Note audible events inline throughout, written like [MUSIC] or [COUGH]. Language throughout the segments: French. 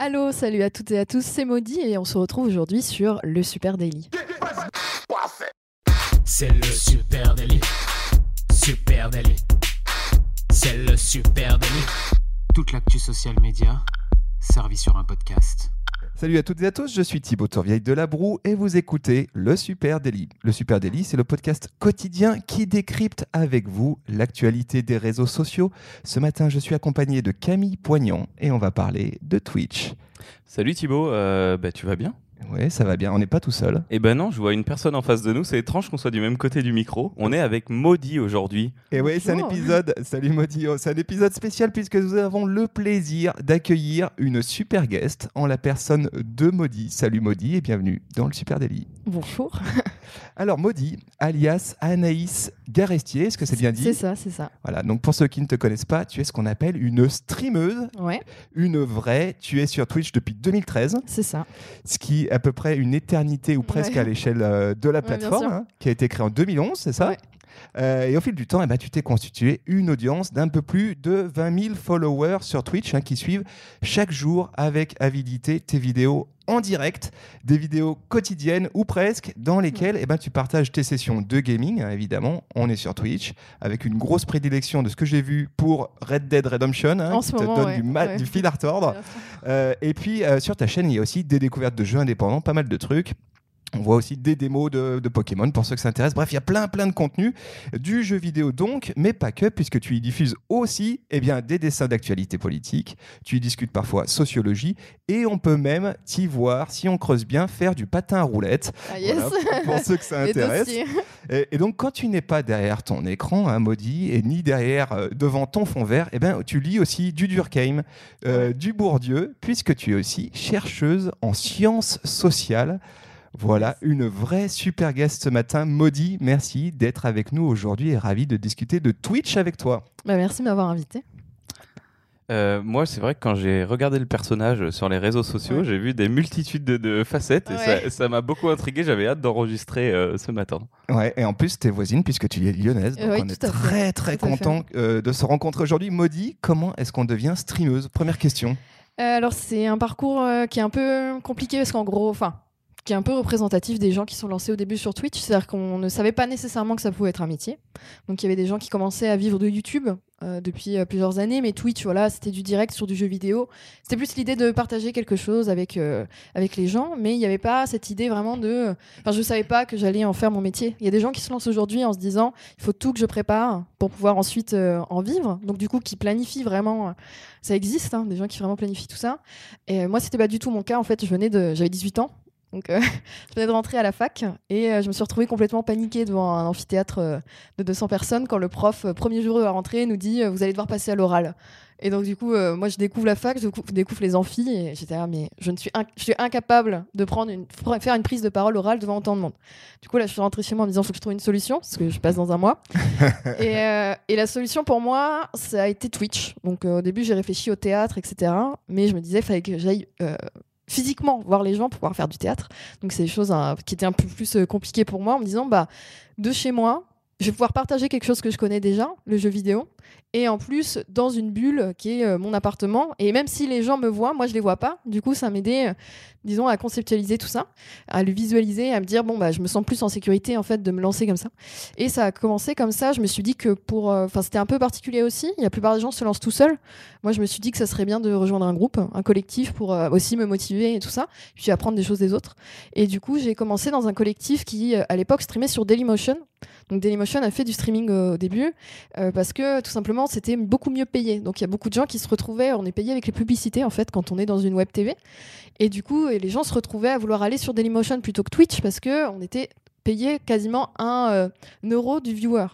Allô, salut à toutes et à tous, c'est Maudie et on se retrouve aujourd'hui sur le Super Daily. C'est le Super Daily. Super Daily. C'est le Super Daily. Toute l'actu social média servie sur un podcast. Salut à toutes et à tous, je suis Thibaut Tourvieille de La Broue et vous écoutez le Super Daily. Le Super Daily, c'est le podcast quotidien qui décrypte avec vous l'actualité des réseaux sociaux. Ce matin, je suis accompagné de Camille Poignant et on va parler de Twitch. Salut Thibaut, euh, bah, tu vas bien? Oui, ça va bien, on n'est pas tout seul. Eh ben non, je vois une personne en face de nous, c'est étrange qu'on soit du même côté du micro. On est avec Maudit aujourd'hui. Et oui, c'est un épisode, salut Maudit, Oh, c'est un épisode spécial puisque nous avons le plaisir d'accueillir une super guest en la personne de Maudit. Salut Maudit et bienvenue dans le Super Daily. Bonjour. Alors Maudit, alias Anaïs Garestier, est-ce que c'est bien dit C'est ça, c'est ça. Voilà, donc pour ceux qui ne te connaissent pas, tu es ce qu'on appelle une streameuse, Ouais, une vraie. Tu es sur Twitch depuis 2013, c'est ça. ce qui est à peu près une éternité ou presque Ouais. à l'échelle euh, de la plateforme, hein, qui a été créée en 2011, c'est ça? Euh, et au fil du temps, eh ben, tu t'es constitué une audience d'un peu plus de 20 000 followers sur Twitch hein, qui suivent chaque jour avec avidité tes vidéos en direct, des vidéos quotidiennes ou presque, dans lesquelles eh ben, tu partages tes sessions de gaming, hein, évidemment. On est sur Twitch, avec une grosse prédilection de ce que j'ai vu pour Red Dead Redemption, hein, En qui ce te moment, donne ouais, du, ouais. du fil à retordre. Euh, et puis euh, sur ta chaîne, il y a aussi des découvertes de jeux indépendants, pas mal de trucs. On voit aussi des démos de, de Pokémon pour ceux que ça intéresse. Bref, il y a plein plein de contenu du jeu vidéo donc, mais pas que, puisque tu y diffuses aussi eh bien, des dessins d'actualité politique, tu y discutes parfois sociologie, et on peut même t'y voir, si on creuse bien, faire du patin à roulettes. Ah yes. Voilà, pour ceux que ça [LAUGHS] intéresse. Et, et donc, quand tu n'es pas derrière ton écran, hein, maudit, et ni derrière, euh, devant ton fond vert, eh ben, tu lis aussi du Durkheim, euh, du Bourdieu, puisque tu es aussi chercheuse en sciences sociales. Voilà, une vraie super guest ce matin. Maudit, merci d'être avec nous aujourd'hui et ravi de discuter de Twitch avec toi. Bah, merci de m'avoir invité. Euh, moi, c'est vrai que quand j'ai regardé le personnage sur les réseaux sociaux, Ouais. j'ai vu des multitudes de, de facettes et Ouais. ça- ça m'a beaucoup intrigué. J'avais hâte d'enregistrer euh, ce matin. Ouais, et en plus, tu es voisine puisque tu es lyonnaise. Donc, oui, on est tout à fait. très, très content euh, de se rencontrer aujourd'hui. Maudit, comment est-ce qu'on devient streameuse? Première question. Euh, alors c'est un parcours euh, qui est un peu compliqué parce qu'en gros, enfin, qui est un peu représentatif des gens qui sont lancés au début sur Twitch. C'est-à-dire qu'on ne savait pas nécessairement que ça pouvait être un métier. Donc il y avait des gens qui commençaient à vivre de YouTube euh, depuis euh, plusieurs années, mais Twitch, voilà, c'était du direct sur du jeu vidéo. C'était plus l'idée de partager quelque chose avec euh, avec les gens, mais il n'y avait pas cette idée vraiment de. Enfin, je savais pas que j'allais en faire mon métier. Il y a des gens qui se lancent aujourd'hui en se disant, il faut tout que je prépare pour pouvoir ensuite en vivre. Donc du coup, qui planifient vraiment. ça existe, hein, des gens qui vraiment planifient tout ça. Et moi, c'était pas du tout mon cas. En fait, je de, j'avais 18 ans. Donc, euh, [LAUGHS] je venais de rentrer à la fac et euh, je me suis retrouvée complètement paniquée devant un amphithéâtre euh, de 200 personnes quand le prof, premier jour de la rentrée, nous dit Vous allez devoir passer à l'oral. Et donc, du coup, moi, je découvre la fac, je décou- découvre les amphis et j'étais là, mais je, ne suis, je suis incapable de prendre une, faire une prise de parole orale devant autant de monde. Du coup, là, je suis rentrée chez moi en me disant Faut que je trouve une solution parce que je passe dans un mois. [LAUGHS] et, et la solution pour moi, ça a été Twitch. Donc, au début, j'ai réfléchi au théâtre, etc. Mais je me disais, il fallait que j'aille. Physiquement voir les gens pour pouvoir faire du théâtre. Donc c'est des choses hein, qui étaient un peu plus euh, compliquées pour moi en me disant bah de chez moi je vais pouvoir partager quelque chose que je connais déjà le jeu vidéo. Et en plus dans une bulle qui est euh, mon appartement. Et même si les gens me voient moi je les vois pas. Du coup ça m'aidait euh, disons à conceptualiser tout ça à le visualiser à me dire bon bah je me sens plus en sécurité en fait de me lancer comme ça. Et ça a commencé comme ça. Je me suis dit que pour euh, enfin c'était un peu particulier aussi. La plupart des gens se lancent tout seuls. Moi je me suis dit que ça serait bien de rejoindre un groupe un collectif pour euh, aussi me motiver et tout ça puis apprendre des choses des autres. Et du coup j'ai commencé dans un collectif qui à l'époque streamait sur Dailymotion donc Dailymotion a fait du streaming euh, au début euh, parce que tout simplement c'était beaucoup mieux payé. Donc il y a beaucoup de gens qui se retrouvaient, on est payé avec les publicités en fait quand on est dans une web TV. Et du coup et les gens se retrouvaient à vouloir aller sur Dailymotion plutôt que Twitch parce que on était payé quasiment un euh, euro du viewer.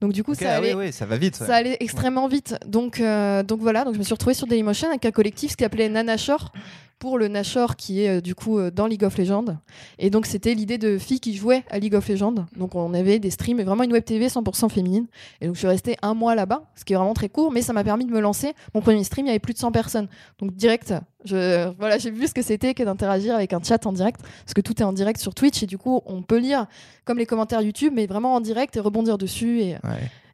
Donc du coup ça ah allait, oui, oui, ça va vite. ouais. ça allait extrêmement vite. Donc, euh, donc voilà, donc je me suis retrouvée sur Dailymotion avec un collectif qui s'appelait Nanashore pour le Nashore qui est euh, du coup euh, dans League of Legends. Et donc c'était l'idée de filles qui jouaient à League of Legends. Donc on avait des streams et vraiment une web TV 100% féminine. Et donc je suis restée un mois là-bas, ce qui est vraiment très court, mais ça m'a permis de me lancer. Mon premier stream, il y avait plus de 100 personnes. Donc direct, je, voilà, j'ai vu ce que c'était que d'interagir avec un chat en direct, parce que tout est en direct sur Twitch et du coup on peut lire comme les commentaires YouTube, mais vraiment en direct et rebondir dessus.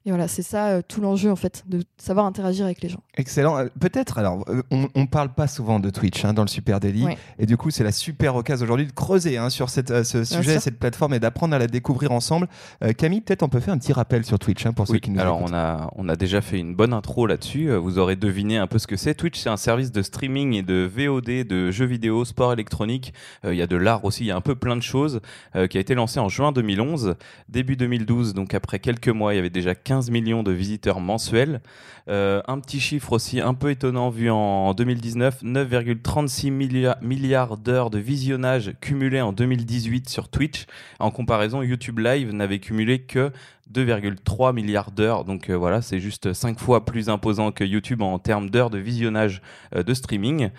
Et voilà, c'est ça euh, tout l'enjeu en fait, de savoir interagir avec les gens. Excellent. Euh, Peut-être, alors, euh, on, on parle pas souvent de Twitch hein, dans le Super Daily. Ouais. Et du coup, c'est la super occasion aujourd'hui de creuser hein, sur cette, euh, ce sujet, cette plateforme et d'apprendre à la découvrir ensemble. Euh, Camille, peut-être on peut faire un petit rappel sur Twitch hein, pour ceux qui nous alors écoutent. on a, on a déjà fait une bonne intro là-dessus. Vous aurez deviné un peu ce que c'est. Twitch, c'est un service de streaming et de VOD, de jeux vidéo, sport électronique. Euh, Il y a de l'art aussi, il y a un peu plein de choses, euh, qui a été lancé en juin 2011. Début 2012, donc après quelques mois, il y avait déjà 15 millions de visiteurs mensuels. Euh, un petit chiffre aussi un peu étonnant vu en 2019, 9,36 millia- milliards d'heures de visionnage cumulés en 2018 sur Twitch. En comparaison, YouTube Live n'avait cumulé que 2,3 milliards d'heures. Donc euh, voilà, c'est juste 5 fois plus imposant que YouTube en termes d'heures de visionnage euh, de streaming.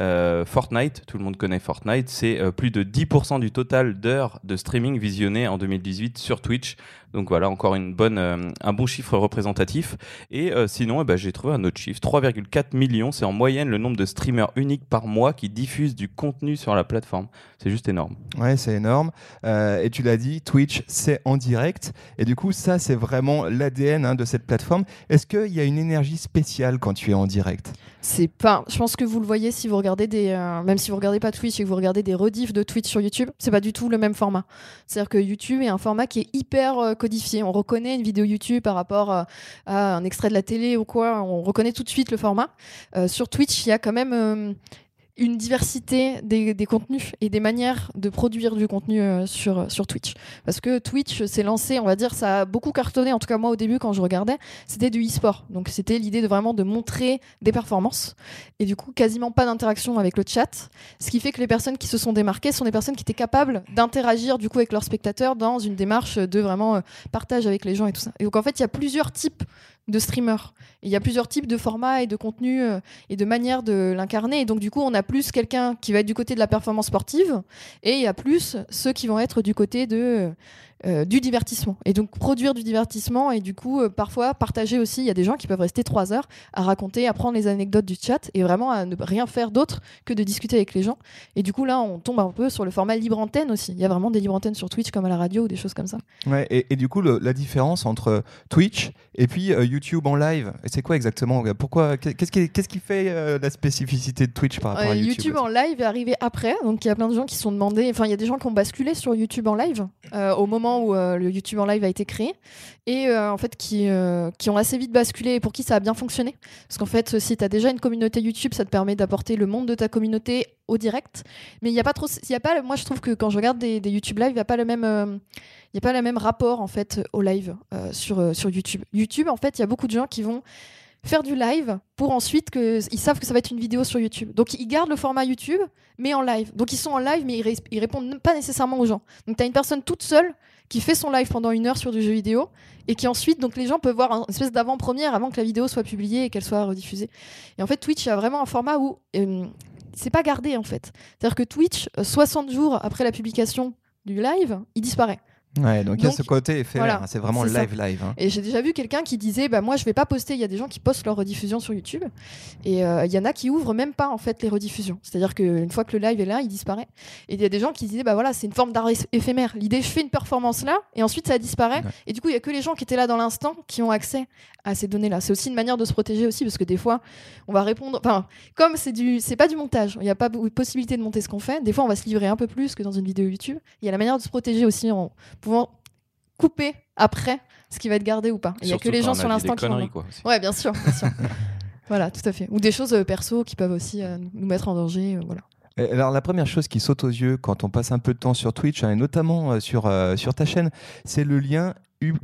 Euh, Fortnite, tout le monde connaît Fortnite, c'est plus de 10% du total d'heures de streaming visionnées en 2018 sur Twitch. Donc voilà, encore une bonne, un bon chiffre représentatif. Et sinon, eh ben, j'ai trouvé un autre chiffre, 3,4 millions. C'est en moyenne le nombre de streamers uniques par mois qui diffusent du contenu sur la plateforme. C'est juste énorme. Ouais, c'est énorme. Et tu l'as dit, Twitch, c'est en direct. Et du coup, ça, c'est vraiment l'ADN hein, de cette plateforme. Est-ce qu'il y a une énergie spéciale quand tu es en direct? C'est pas. Je pense que vous le voyez si vous regardez des. euh, même si vous regardez pas Twitch et que vous regardez des rediffs de Twitch sur YouTube, c'est pas du tout le même format. C'est-à-dire que YouTube est un format qui est hyper euh, codifié. On reconnaît une vidéo YouTube par rapport euh, à un extrait de la télé ou quoi. On reconnaît tout de suite le format. Sur Twitch, il y a quand même. Euh, une diversité des, contenus et des manières de produire du contenu euh, sur, sur Twitch. Parce que Twitch s'est lancé, on va dire, ça a beaucoup cartonné, en tout cas moi au début quand je regardais, c'était du e-sport. Donc c'était l'idée de vraiment de montrer des performances et du coup quasiment pas d'interaction avec le chat. Ce qui fait que les personnes qui se sont démarquées sont des personnes qui étaient capables d'interagir du coup avec leurs spectateurs dans une démarche de vraiment euh, partage avec les gens et tout ça. Et donc en fait il y a plusieurs types de streamers. Et Il y a plusieurs types de formats et de contenus euh, et de manières de l'incarner. Et donc, du coup, on a plus quelqu'un qui va être du côté de la performance sportive et il y a plus ceux qui vont être du côté de, euh, du divertissement. Et donc, produire du divertissement et du coup, euh, parfois partager aussi. Il y a des gens qui peuvent rester trois heures à raconter, à prendre les anecdotes du chat et vraiment à ne rien faire d'autre que de discuter avec les gens. Et du coup, là, on tombe un peu sur le format libre antenne aussi. Il y a vraiment des libres antennes sur Twitch comme à la radio ou des choses comme ça. Ouais, et, et du coup, le- la différence entre Twitch et puis euh, YouTube en live, c'est quoi exactement? Pourquoi Qu'est-ce qui, qui fait la spécificité de Twitch par rapport à YouTube, YouTube en live est arrivé après, donc il y a plein de gens qui sont demandé, enfin il y a des gens qui ont basculé sur YouTube en live au moment où euh, le YouTube en live a été créé et euh, en fait qui, euh, qui ont assez vite basculé et pour qui ça a bien fonctionné. Parce qu'en fait, si tu as déjà une communauté YouTube, ça te permet d'apporter le monde de ta communauté au direct. Mais il n'y a pas trop, y a pas, moi je trouve que quand je regarde des, YouTube live, il n'y a pas le même. n'y a pas le même rapport en fait au live sur, sur YouTube. YouTube, en fait, il y a beaucoup de gens qui vont faire du live pour ensuite que ils savent que ça va être une vidéo sur YouTube. Donc ils gardent le format YouTube mais en live. Donc ils sont en live mais ils, ré- ils répondent pas nécessairement aux gens. Donc tu as une personne toute seule qui fait son live pendant une heure sur du jeu vidéo et qui ensuite donc les gens peuvent voir une espèce d'avant-première avant que la vidéo soit publiée et qu'elle soit rediffusée. Et en fait Twitch a vraiment un format où euh, c'est pas gardé en fait. C'est-à-dire que Twitch euh, 60 jours après la publication du live, il disparaît. Ouais, donc il y a ce côté éphémère, voilà, hein, c'est vraiment ça. live live. hein. Et j'ai déjà vu quelqu'un qui disait bah moi je vais pas poster, il y a des gens qui postent leur rediffusion sur YouTube et euh, il y en a qui ouvrent même pas en fait les rediffusions. C'est-à-dire qu'une fois que le live est là, il disparaît. Et il y a des gens qui disaient bah voilà, c'est une forme d'art éph- éphémère. L'idée je fais une performance là et ensuite ça disparaît Ouais. et du coup il y a que les gens qui étaient là dans l'instant qui ont accès à ces données là. C'est aussi une manière de se protéger aussi parce que des fois on va répondre enfin comme c'est du c'est pas du montage, il n'y a pas possibilité de monter ce qu'on fait. Des fois on va se livrer un peu plus que dans une vidéo YouTube. Il y a la manière de se protéger aussi en pouvant couper après ce qui va être gardé ou pas. Il y a que les gens sur l'instant qui conneries, quoi. Ouais, bien sûr, bien sûr. [LAUGHS] voilà, tout à fait. Ou des choses euh, perso qui peuvent aussi euh, nous mettre en danger. euh, voilà. Alors la première chose qui saute aux yeux quand on passe un peu de temps sur Twitch, hein, et notamment euh, sur, euh, sur ta chaîne, c'est le lien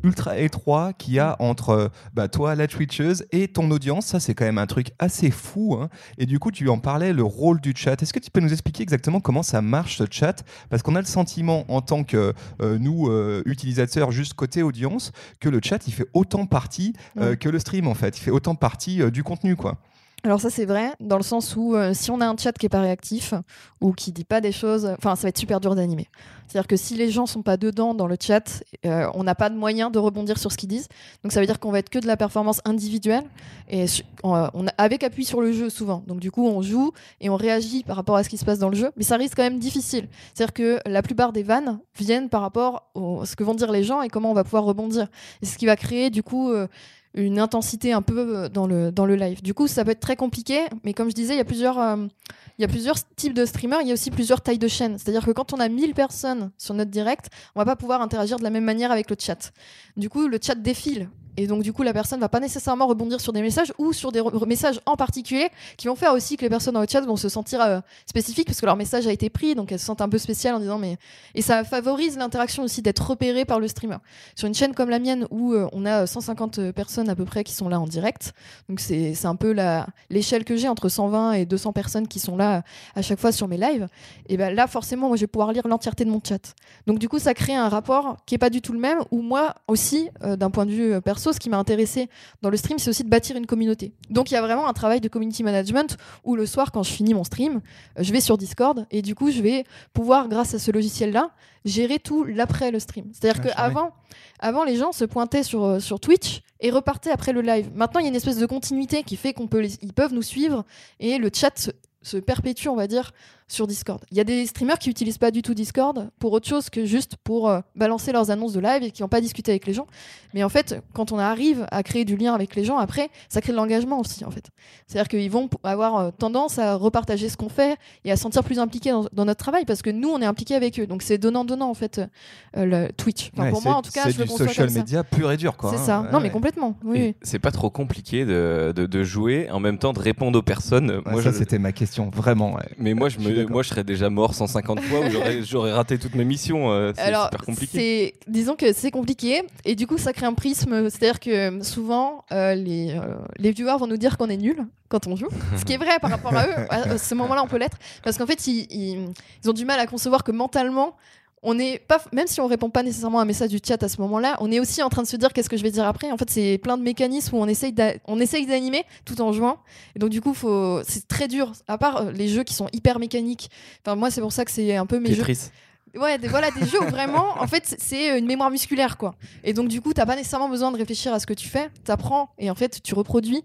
ultra étroit qu'il y a entre euh, bah, toi, la Twitcheuse, et ton audience. Ça, c'est quand même un truc assez fou. hein. Et du coup, tu en parlais, le rôle du chat. Est-ce que tu peux nous expliquer exactement comment ça marche, ce chat? Parce qu'on a le sentiment, en tant que euh, nous, euh, utilisateurs, juste côté audience, que le chat, il fait autant partie euh, Ouais. que le stream, en fait. Il fait autant partie du contenu, quoi. Alors ça c'est vrai, dans le sens où euh, si on a un chat qui est pas réactif ou qui dit pas des choses, enfin ça va être super dur d'animer. C'est-à-dire que si les gens sont pas dedans dans le chat, euh, on n'a pas de moyen de rebondir sur ce qu'ils disent. Donc ça veut dire qu'on va être que de la performance individuelle et on, a- avec appui sur le jeu souvent. Donc du coup on joue et on réagit par rapport à ce qui se passe dans le jeu, mais ça reste quand même difficile. C'est-à-dire que la plupart des vannes viennent par rapport à ce que vont dire les gens et comment on va pouvoir rebondir. Et ce qui va créer du coup euh, une intensité un peu euh, dans le, dans le live. Du coup, ça peut être très compliqué, mais comme je disais, il y a plusieurs, euh, il y a plusieurs types de streamers, il y a aussi plusieurs tailles de chaînes. C'est-à-dire que quand on a 1000 personnes sur notre direct, on va pas pouvoir interagir de la même manière avec le chat. Du coup, le chat défile. Et donc, du coup, la personne va pas nécessairement rebondir sur des messages ou sur des messages en particulier qui vont faire aussi que les personnes dans le chat vont se sentir euh, spécifiques parce que leur message a été pris, donc elles se sentent un peu spéciales en disant mais. Et ça favorise l'interaction aussi d'être repéré par le streamer. Sur une chaîne comme la mienne où euh, on a 150 personnes à peu près qui sont là en direct, donc c'est un peu l'échelle que j'ai entre 120 et 200 personnes qui sont là à chaque fois sur mes lives, et ben là forcément moi je vais pouvoir lire l'entièreté de mon chat. Donc du coup ça crée un rapport qui est pas du tout le même, où moi aussi euh, d'un point de vue euh, perso, ce qui m'a intéressé dans le stream c'est aussi de bâtir une communauté. Donc il y a vraiment un travail de community management où le soir quand je finis mon stream, euh, je vais sur Discord et du coup je vais pouvoir grâce à ce logiciel là gérer tout l'après le stream. C'est-à-dire Ah, charmé. avant les gens se pointaient sur, euh, sur Twitch et repartaient après le live. Maintenant, il y a une espèce de continuité qui fait qu'on peut les- ils peuvent nous suivre et le chat se, se perpétue, on va dire, sur Discord. Il y a des streamers qui n'utilisent pas du tout Discord pour autre chose que juste pour euh, balancer leurs annonces de live et qui n'ont pas discuté avec les gens. Mais en fait, quand on arrive à créer du lien avec les gens, après, ça crée de l'engagement aussi, en fait. C'est-à-dire qu'ils vont avoir euh, tendance à repartager ce qu'on fait et à se sentir plus impliqués dans, dans notre travail parce que nous, on est impliqués avec eux. Donc c'est donnant-donnant, en fait, euh, le Twitch. Enfin, Ouais, pour moi, en tout cas, c'est je le du conçois social comme ça. media pur et dur, quoi. C'est hein. ça. Ouais, non, mais ouais. complètement. Oui. C'est pas trop compliqué de, de, de jouer en même temps de répondre aux personnes. Ouais, moi, ça, je- c'était ma question, vraiment. ouais. Mais moi, je, me, moi, je serais déjà mort 150 fois ou [LAUGHS] j'aurais, raté toutes mes missions. euh, c'est super compliqué. c'est, disons que c'est compliqué et du coup, ça crée un prisme. C'est-à-dire que euh, souvent, euh, les, euh, les viewers vont nous dire qu'on est nul quand on joue, ce qui est vrai par rapport à eux. À ce moment-là, on peut l'être parce qu'en fait, ils, ils- ils ont du mal à concevoir que mentalement. On est pas, même si on répond pas nécessairement à un message du chat à ce moment-là, on est aussi en train de se dire qu'est-ce que je vais dire après. En fait, c'est plein de mécanismes où on essaye, d'a- on essaye d'animer tout en jouant. Et donc, du coup, faut, c'est très dur. À part euh, les jeux qui sont hyper mécaniques. Enfin, moi, c'est pour ça que c'est un peu mes jeux. Ouais, des, voilà, des jeux où vraiment, en fait, c'est une mémoire musculaire, quoi. Et donc, du coup, t'as pas nécessairement besoin de réfléchir à ce que tu fais, t'apprends, et en fait, tu reproduis.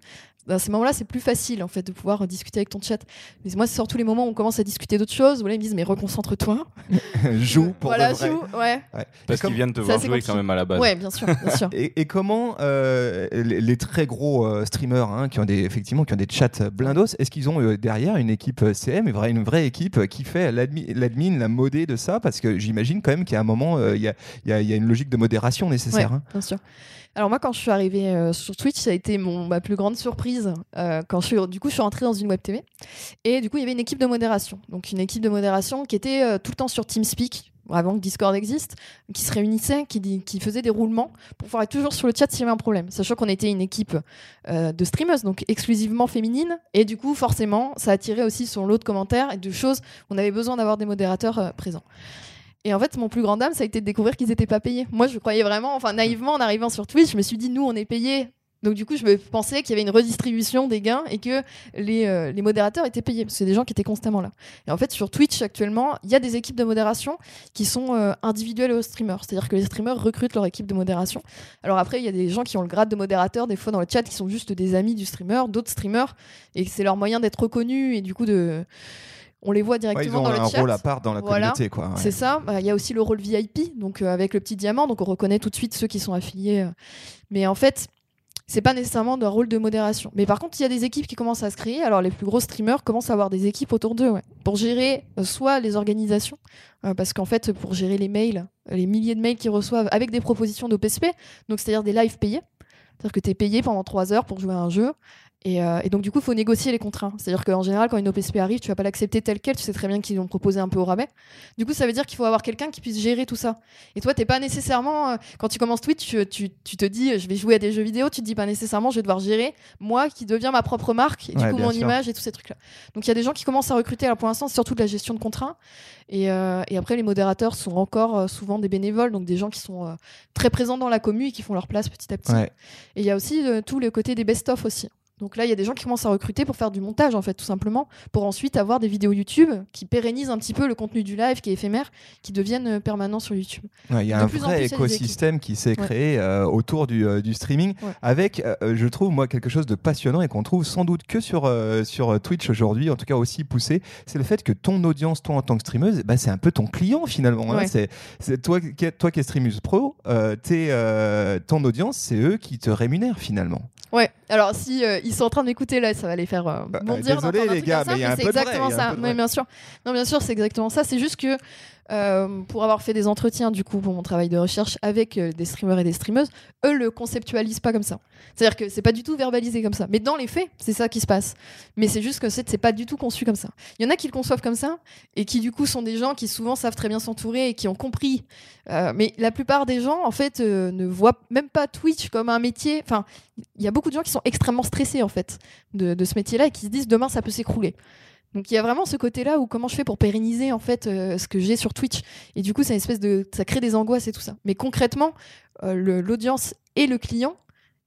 Dans ces moments-là, c'est plus facile, en fait, de pouvoir discuter avec ton chat. Mais moi, c'est surtout les moments où on commence à discuter d'autres choses, où là, ils me disent, mais reconcentre-toi. [LAUGHS] Joue pour voilà, de vrai. joue, ouais. Ouais. Parce qu'ils viennent te voir jouer quand même à la base. Ouais, bien sûr, bien sûr. [LAUGHS] Et, et comment euh, les, les très gros euh, streamers hein, qui ont des effectivement qui ont des chats blindos, est-ce qu'ils ont euh, derrière une équipe CM, une vraie, une vraie équipe qui fait l'admi- l'admin, la modée de ça? Parce que j'imagine quand même a un moment, euh, il y, a, il y a- il y a une logique de modération nécessaire. Ouais, hein. bien sûr. Alors moi, quand je suis arrivée euh, sur Twitch, ça a été mon, ma plus grande surprise. euh, quand je suis, du coup, je suis rentrée dans une web TV et du coup, il y avait une équipe de modération. Donc une équipe de modération qui était euh, tout le temps sur TeamSpeak avant que Discord existe, qui se réunissait, qui, qui faisait des roulements pour pouvoir être toujours sur le chat s'il y avait un problème. Sachant qu'on était une équipe de streamers, donc exclusivement féminine, et du coup, forcément, ça attirait aussi son lot de commentaires et de choses on avait besoin d'avoir des modérateurs présents. Et en fait, mon plus grand dame, ça a été de découvrir qu'ils étaient pas payés. Moi, je croyais vraiment, enfin naïvement, en arrivant sur Twitch, je me suis dit, nous, on est payés. Donc du coup, je me pensais qu'il y avait une redistribution des gains et que les, euh, les modérateurs étaient payés. C'est des gens qui étaient constamment là. Et en fait, sur Twitch, actuellement, il y a des équipes de modération qui sont euh, individuelles aux streamers. C'est-à-dire que les streamers recrutent leur équipe de modération. Alors après, il y a des gens qui ont le grade de modérateur, des fois dans le chat, qui sont juste des amis du streamer, d'autres streamers, et c'est leur moyen d'être reconnus et du coup de... On les voit Ouais, directement ils ont dans le un chat. rôle à part dans la Voilà. communauté. Quoi, ouais. C'est ça. Bah, Il y a aussi le rôle VIP, donc euh, avec le petit diamant, donc on reconnaît tout de suite ceux qui sont affiliés. euh. Mais en fait, c'est pas nécessairement un rôle de modération. Mais par contre, il y a des équipes qui commencent à se créer. Alors les plus gros streamers commencent à avoir des équipes autour d'eux, ouais, pour gérer euh, soit les organisations, parce qu'en fait, pour gérer les mails, les milliers de mails qu'ils reçoivent avec des propositions d'OPSP, donc c'est-à-dire des lives payés. C'est-à-dire que tu es payé pendant 3 heures pour jouer à un jeu. Et, euh, et donc, du coup, il faut négocier les contrats. C'est-à-dire qu'en général, quand une OPSP arrive, tu vas pas l'accepter telle quelle. Tu sais très bien qu'ils l'ont proposé un peu au rabais. Du coup, ça veut dire qu'il faut avoir quelqu'un qui puisse gérer tout ça. Et toi, t'es pas nécessairement. euh, quand tu commences Twitch, tu, tu- tu te dis, je vais jouer à des jeux vidéo. Tu te dis pas nécessairement, je vais devoir gérer moi qui deviens ma propre marque. Et du Ouais, coup, bien mon sûr. image et tous ces trucs-là. Donc, il y a des gens qui commencent à recruter. Alors, pour l'instant, c'est surtout de la gestion de contrats. Et, euh, et après, les modérateurs sont encore souvent des bénévoles. Donc, des gens qui sont très présents dans la commu et qui font leur place petit à petit. Ouais. Et il y a aussi tout le côté des best-of aussi. Donc là, il y a des gens qui commencent à recruter pour faire du montage, en fait, tout simplement, pour ensuite avoir des vidéos YouTube qui pérennisent un petit peu le contenu du live qui est éphémère, qui deviennent euh, permanents sur YouTube. Ouais, Il y a De un vrai plus, écosystème qui s'est Ouais. créé euh, autour du, euh, du streaming, Ouais. avec, euh, je trouve, moi, quelque chose de passionnant et qu'on trouve sans doute que sur, sur Twitch aujourd'hui, en tout cas aussi poussé, c'est le fait que ton audience, toi en tant que streameuse, bah, c'est un peu ton client finalement. hein. C'est, toi, qui es- toi qui es streameuse pro, euh, ton audience, c'est eux qui te rémunèrent finalement. Ouais, alors si euh, ils sont en train de m'écouter là, ça va les faire euh, Bah, bondir. désolé, les gars, mais il y a un c'est peu de vrai, exactement il y a un ça. peu de Oui, vrai. bien sûr. Non, bien sûr, c'est exactement ça. C'est juste que euh, pour avoir fait des entretiens du coup pour mon travail de recherche avec euh, des streamers et des streameuses, eux le conceptualisent pas comme ça. C'est-à-dire que c'est pas du tout verbalisé comme ça. Mais dans les faits, c'est ça qui se passe. Mais c'est juste que c'est pas du tout conçu comme ça. Il y en a qui le conçoivent comme ça et qui du coup sont des gens qui souvent savent très bien s'entourer et qui ont compris. Euh, mais la plupart des gens en fait ne voient même pas Twitch comme un métier. Enfin, il y a beaucoup de gens qui sont extrêmement stressés en fait de, de ce métier-là et qui se disent demain ça peut s'écrouler. Donc il y a vraiment ce côté-là où comment je fais pour pérenniser en fait euh, ce que j'ai sur Twitch et du coup une espèce de ça crée des angoisses et tout ça. Mais concrètement euh, l'audience et le client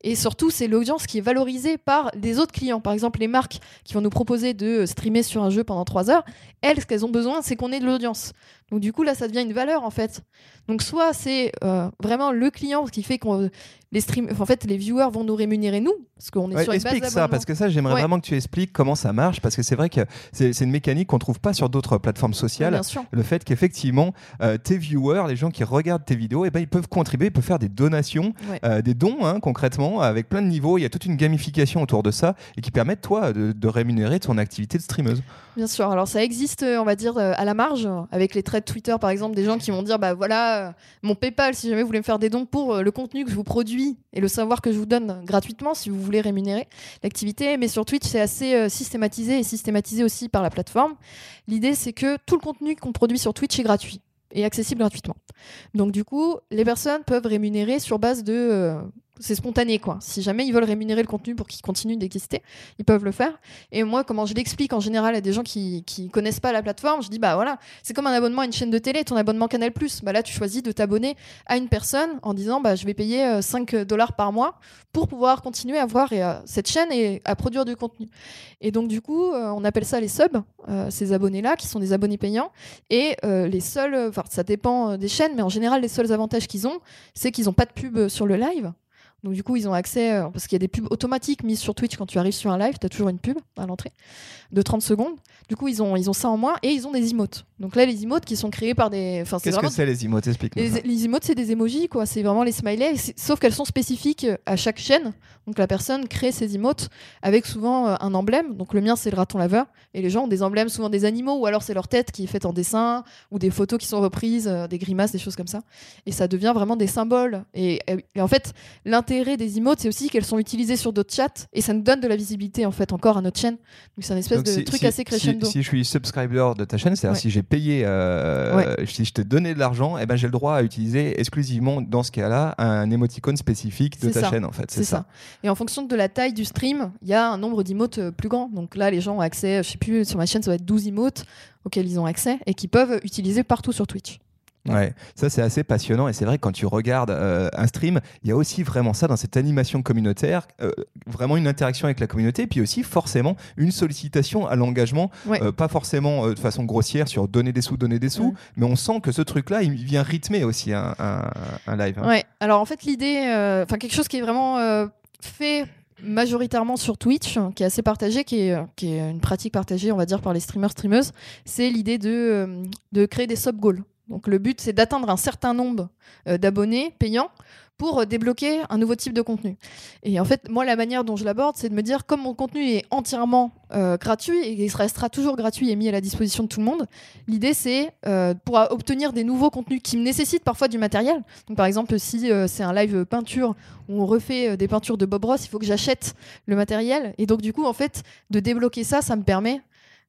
et surtout c'est l'audience qui est valorisée par des autres clients. Par exemple les marques qui vont nous proposer de streamer sur un jeu pendant trois heures, elles ce qu'elles ont besoin c'est qu'on ait de l'audience. Donc du coup là ça devient une valeur en fait. Donc soit c'est euh, vraiment le client qui fait qu'on les stream, enfin, en fait les viewers vont nous rémunérer nous parce qu'on est Ouais, sur une base explique ça, parce que ça, j'aimerais Ouais. vraiment que tu expliques comment ça marche, parce que c'est vrai que c'est, une mécanique qu'on trouve pas sur d'autres plateformes Ouais, sociales. bien sûr. le fait qu'effectivement euh, tes viewers, les gens qui regardent tes vidéos, eh ben, ils peuvent contribuer, ils peuvent faire des donations, euh, des dons hein, concrètement, avec plein de niveaux. Il y a toute une gamification autour de ça et qui permettent toi de, de rémunérer ton activité de streameuse. Bien sûr. Alors ça existe, on va dire, à la marge, avec les Twitter par exemple, des gens qui vont dire bah voilà, euh, mon PayPal, si jamais vous voulez me faire des dons pour euh, le contenu que je vous produis et le savoir que je vous donne gratuitement, si vous voulez rémunérer l'activité. Mais sur Twitch, c'est assez euh, systématisé et systématisé aussi par la plateforme. L'idée, c'est que tout le contenu qu'on produit sur Twitch est gratuit et accessible gratuitement. Donc du coup, les personnes peuvent rémunérer sur base de c'est spontané quoi. Si jamais ils veulent rémunérer le contenu pour qu'il continue d'exister, ils peuvent le faire. Et moi, comment je l'explique en général à des gens qui, qui connaissent pas la plateforme, je dis bah voilà, c'est comme un abonnement à une chaîne de télé, ton abonnement Canal+. Bah là, tu choisis de t'abonner à une personne en disant bah je vais payer euh, 5 dollars par mois pour pouvoir continuer à voir euh, cette chaîne et à produire du contenu. Et donc du coup, euh, on appelle ça les subs, euh, ces abonnés-là qui sont des abonnés payants. Et euh, les seuls, enfin ça dépend euh, des chaînes, mais en général les seuls avantages qu'ils ont, c'est qu'ils n'ont pas de pub euh, sur le live. Donc du coup, ils ont accès, euh, parce qu'il y a des pubs automatiques mises sur Twitch quand tu arrives sur un live, tu as toujours une pub à l'entrée de 30 secondes. Du coup, ils ont, ils ont ça en moins et ils ont des emotes. Donc là, les emotes qui sont créés par des... Qu'est-ce que c'est les emotes? Explique-nous. Les, les emotes, c'est des emojis, quoi. C'est vraiment les smileys, sauf qu'elles sont spécifiques à chaque chaîne. Donc la personne crée ses emotes avec souvent euh, un emblème. Donc le mien, c'est le raton laveur. Et les gens ont des emblèmes, souvent des animaux, ou alors c'est leur tête qui est faite en dessin, ou des photos qui sont reprises, euh, des grimaces, des choses comme ça. Et ça devient vraiment des symboles. Et, et en fait, l'intérêt des emotes, c'est aussi qu'elles sont utilisées sur d'autres chats. Et ça nous donne de la visibilité, en fait, encore à notre chaîne. Donc c'est un espèce Donc, de si- truc si- assez crescendo. Si, si je suis subscriber de ta chaîne, c'est-à-dire Ouais. si j'ai payé, euh, si je te donnais de l'argent, eh ben, j'ai le droit à utiliser exclusivement, dans ce cas-là, un émoticône spécifique de ta ça. chaîne, en fait. C'est ça. Et en fonction de la taille du stream, il y a un nombre d'emotes euh, plus grand. Donc là, les gens ont accès, je sais plus, sur ma chaîne, ça va être 12 emotes auxquels ils ont accès et qui peuvent utiliser partout sur Twitch. Ouais, ça c'est assez passionnant et c'est vrai que quand tu regardes euh, un stream, il y a aussi vraiment ça dans cette animation communautaire, euh, vraiment une interaction avec la communauté, puis aussi forcément une sollicitation à l'engagement, Ouais. euh, pas forcément de façon grossière sur donner des sous, donner des sous, Mm. mais on sent que ce truc-là, il vient rythmer aussi un, un- un live. hein. Ouais. Alors en fait, l'idée, enfin quelque chose qui est vraiment fait majoritairement sur Twitch, qui est assez partagé, qui est, qui est une pratique partagée, on va dire, par les streamers, streameuses, c'est l'idée de, de créer des sub-goals. Donc le but, c'est d'atteindre un certain nombre euh, d'abonnés payants pour euh, débloquer un nouveau type de contenu. Et en fait, moi, la manière dont je l'aborde, c'est de me dire, comme mon contenu est entièrement euh, gratuit et il restera toujours gratuit et mis à la disposition de tout le monde, l'idée, c'est pour obtenir des nouveaux contenus qui me nécessitent parfois du matériel. Donc, par exemple, si c'est un live peinture où on refait des peintures de Bob Ross, il faut que j'achète le matériel. Et donc, du coup, en fait, de débloquer ça, ça me permet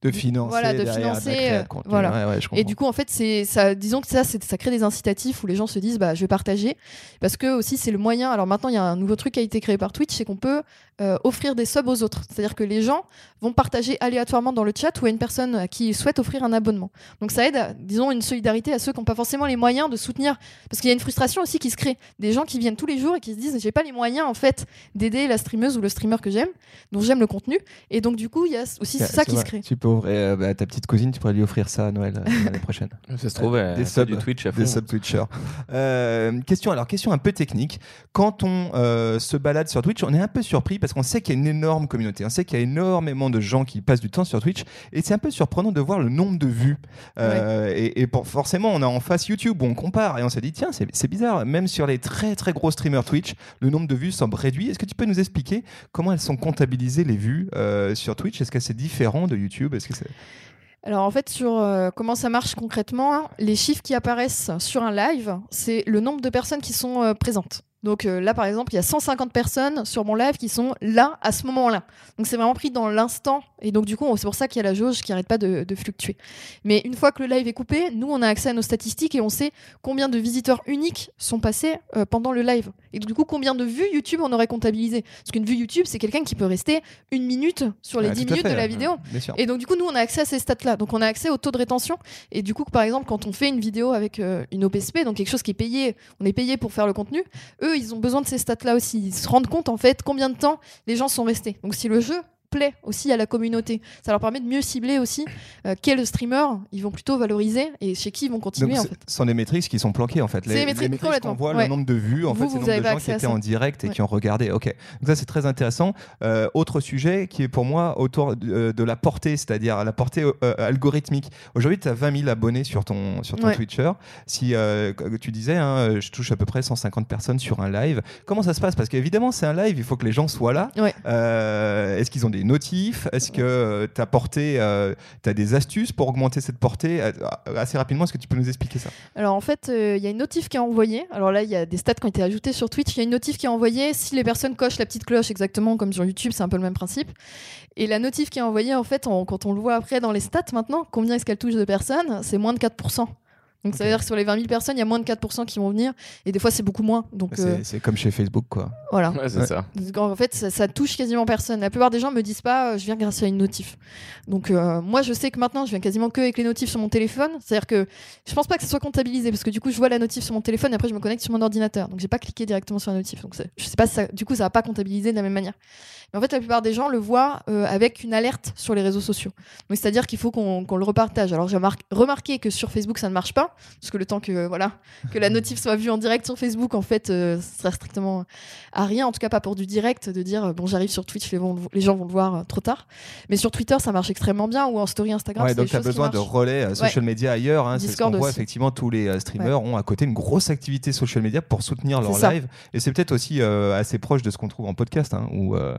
de financer, Voilà, de derrière, la financer, créa de euh, contenu. voilà. Ouais, ouais, je Et du coup, en fait, c'est ça. Disons que ça, c'est- ça crée des incitatifs où les gens se disent, bah, je vais partager, parce que aussi c'est le moyen. Alors maintenant, il y a un nouveau truc qui a été créé par Twitch, c'est qu'on peut euh, offrir des subs aux autres. C'est-à-dire que les gens vont partager aléatoirement dans le chat ou à une personne à qui ils souhaitent offrir un abonnement. Donc ça aide, à, disons, une solidarité à ceux qui n'ont pas forcément les moyens de soutenir, parce qu'il y a une frustration aussi qui se crée. Des gens qui viennent tous les jours et qui se disent, j'ai pas les moyens en fait d'aider la streameuse ou le streamer que j'aime, dont j'aime le contenu. Et donc du coup, il y a aussi Ouais, ça qui vrai. se crée. Tu peux ouvrir euh, bah, ta petite cousine, tu pourrais lui offrir ça à Noël euh, [LAUGHS] l'année prochaine. Ça se trouve, Des subs. du Twitch à fond. Des sub-twitchers. Euh, question, alors, question un peu technique. Quand on euh, se balade sur Twitch, on est un peu surpris parce qu'on sait qu'il y a une énorme communauté. On sait qu'il y a énormément de gens qui passent du temps sur Twitch et c'est un peu surprenant de voir le nombre de vues. Euh, Et, et pour- forcément, on a en face YouTube où on compare et on se dit, tiens, c'est c'est bizarre. Même sur les très très gros streamers Twitch, le nombre de vues semble réduit. Est-ce que tu peux nous expliquer comment elles sont comptabilisées les vues euh, sur Twitch? Est-ce que c'est différent de YouTube? Est-ce que c'est Alors en fait, sur euh, comment ça marche concrètement, hein, les chiffres qui apparaissent sur un live, c'est le nombre de personnes qui sont euh, présentes. Donc euh, là, par exemple, il y a 150 personnes sur mon live qui sont là à ce moment-là. Donc c'est vraiment pris dans l'instant. Et donc du coup, c'est pour ça qu'il y a la jauge qui n'arrête pas de, de fluctuer. Mais une fois que le live est coupé, nous, on a accès à nos statistiques et on sait combien de visiteurs uniques sont passés euh, pendant le live. Et du coup, combien de vues YouTube on aurait comptabilisé. Parce qu'une vue YouTube, c'est quelqu'un qui peut rester une minute sur les Ouais, 10 tout à minutes fait, de la vidéo. Et donc, du coup, nous, on a accès à ces stats-là. Donc, on a accès au taux de rétention. Et du coup, par exemple, quand on fait une vidéo avec euh, une OPSP, donc quelque chose qui est payé, on est payé pour faire le contenu, eux, ils ont besoin de ces stats-là aussi. Ils se rendent compte, en fait, combien de temps les gens sont restés. Donc, si le jeu plaît aussi à la communauté, ça leur permet de mieux cibler aussi euh, quel streamer ils vont plutôt valoriser et chez qui ils vont continuer, Donc, en ce fait. sont des métriques qui sont planquées en fait. C'est des métriques, qu'on complètement. voit Ouais. le nombre de vues, en Vous, fait, c'est le nombre de gens qui étaient en direct et Ouais. qui ont regardé. Ok, donc ça c'est très intéressant. Euh, autre sujet qui est pour moi autour de, euh, de la portée, c'est-à-dire la portée euh, algorithmique. Aujourd'hui, tu as 20 000 abonnés sur ton, sur ton Ouais. Twitcher. Si tu disais, hein, je touche à peu près 150 personnes sur un live, comment ça se passe? Parce qu'évidemment, c'est un live, il faut que les gens soient là. Est-ce qu'ils ont des notifs? Est-ce que tu as porté, as des astuces pour augmenter cette portée? Euh, Assez rapidement, est-ce que tu peux nous expliquer ça? Alors en fait, euh, il y a une notif qui est envoyée. Alors là, il y a des stats qui ont été ajoutées sur Twitch. Il y a une notif qui est envoyée si les personnes cochent la petite cloche exactement comme sur YouTube, c'est un peu le même principe. Et la notif qui est envoyée, en fait, quand on le voit après dans les stats maintenant, combien est-ce qu'elle touche de personnes? C'est moins de 4%. Donc ça veut dire que sur les 20 000 personnes, il y a moins de 4% qui vont venir. Et des fois, c'est beaucoup moins. Donc C'est euh, c'est comme chez Facebook, quoi. voilà. Ouais, c'est Ouais. ça. Donc, En fait, ça, ça touche quasiment personne. La plupart des gens me disent pas, euh, je viens grâce à une notif. Donc, euh, moi, je sais que maintenant, je viens quasiment que avec les notifs sur mon téléphone. C'est-à-dire que je pense pas que ça soit comptabilisé parce que du coup, je vois la notif sur mon téléphone et après, je me connecte sur mon ordinateur. Donc, j'ai pas cliqué directement sur la notif. Donc, c'est- je sais pas si ça, du coup, ça va pas comptabiliser de la même manière. Mais en fait, la plupart des gens le voient euh, avec une alerte sur les réseaux sociaux. Donc, c'est-à-dire qu'il faut qu'on qu'on le repartage. Alors, j'ai mar- remarqué que sur Facebook, ça ne marche pas parce que le temps que voilà que la notif soit vue en direct sur Facebook, en fait, euh, ce serait strictement à rien, en tout cas pas pour du direct, de dire euh, bon j'arrive sur Twitch, les, gens vont le voir euh, trop tard. Mais sur Twitter ça marche extrêmement bien ou en story Instagram. Ouais, donc tu as besoin de relais euh, social media ailleurs. Hein, c'est ce Discord qu'on voit effectivement, tous les euh, streamers ont à côté une grosse activité social media pour soutenir leur ça. live. Et c'est peut-être aussi euh, assez proche de ce qu'on trouve en podcast, hein, où euh, euh,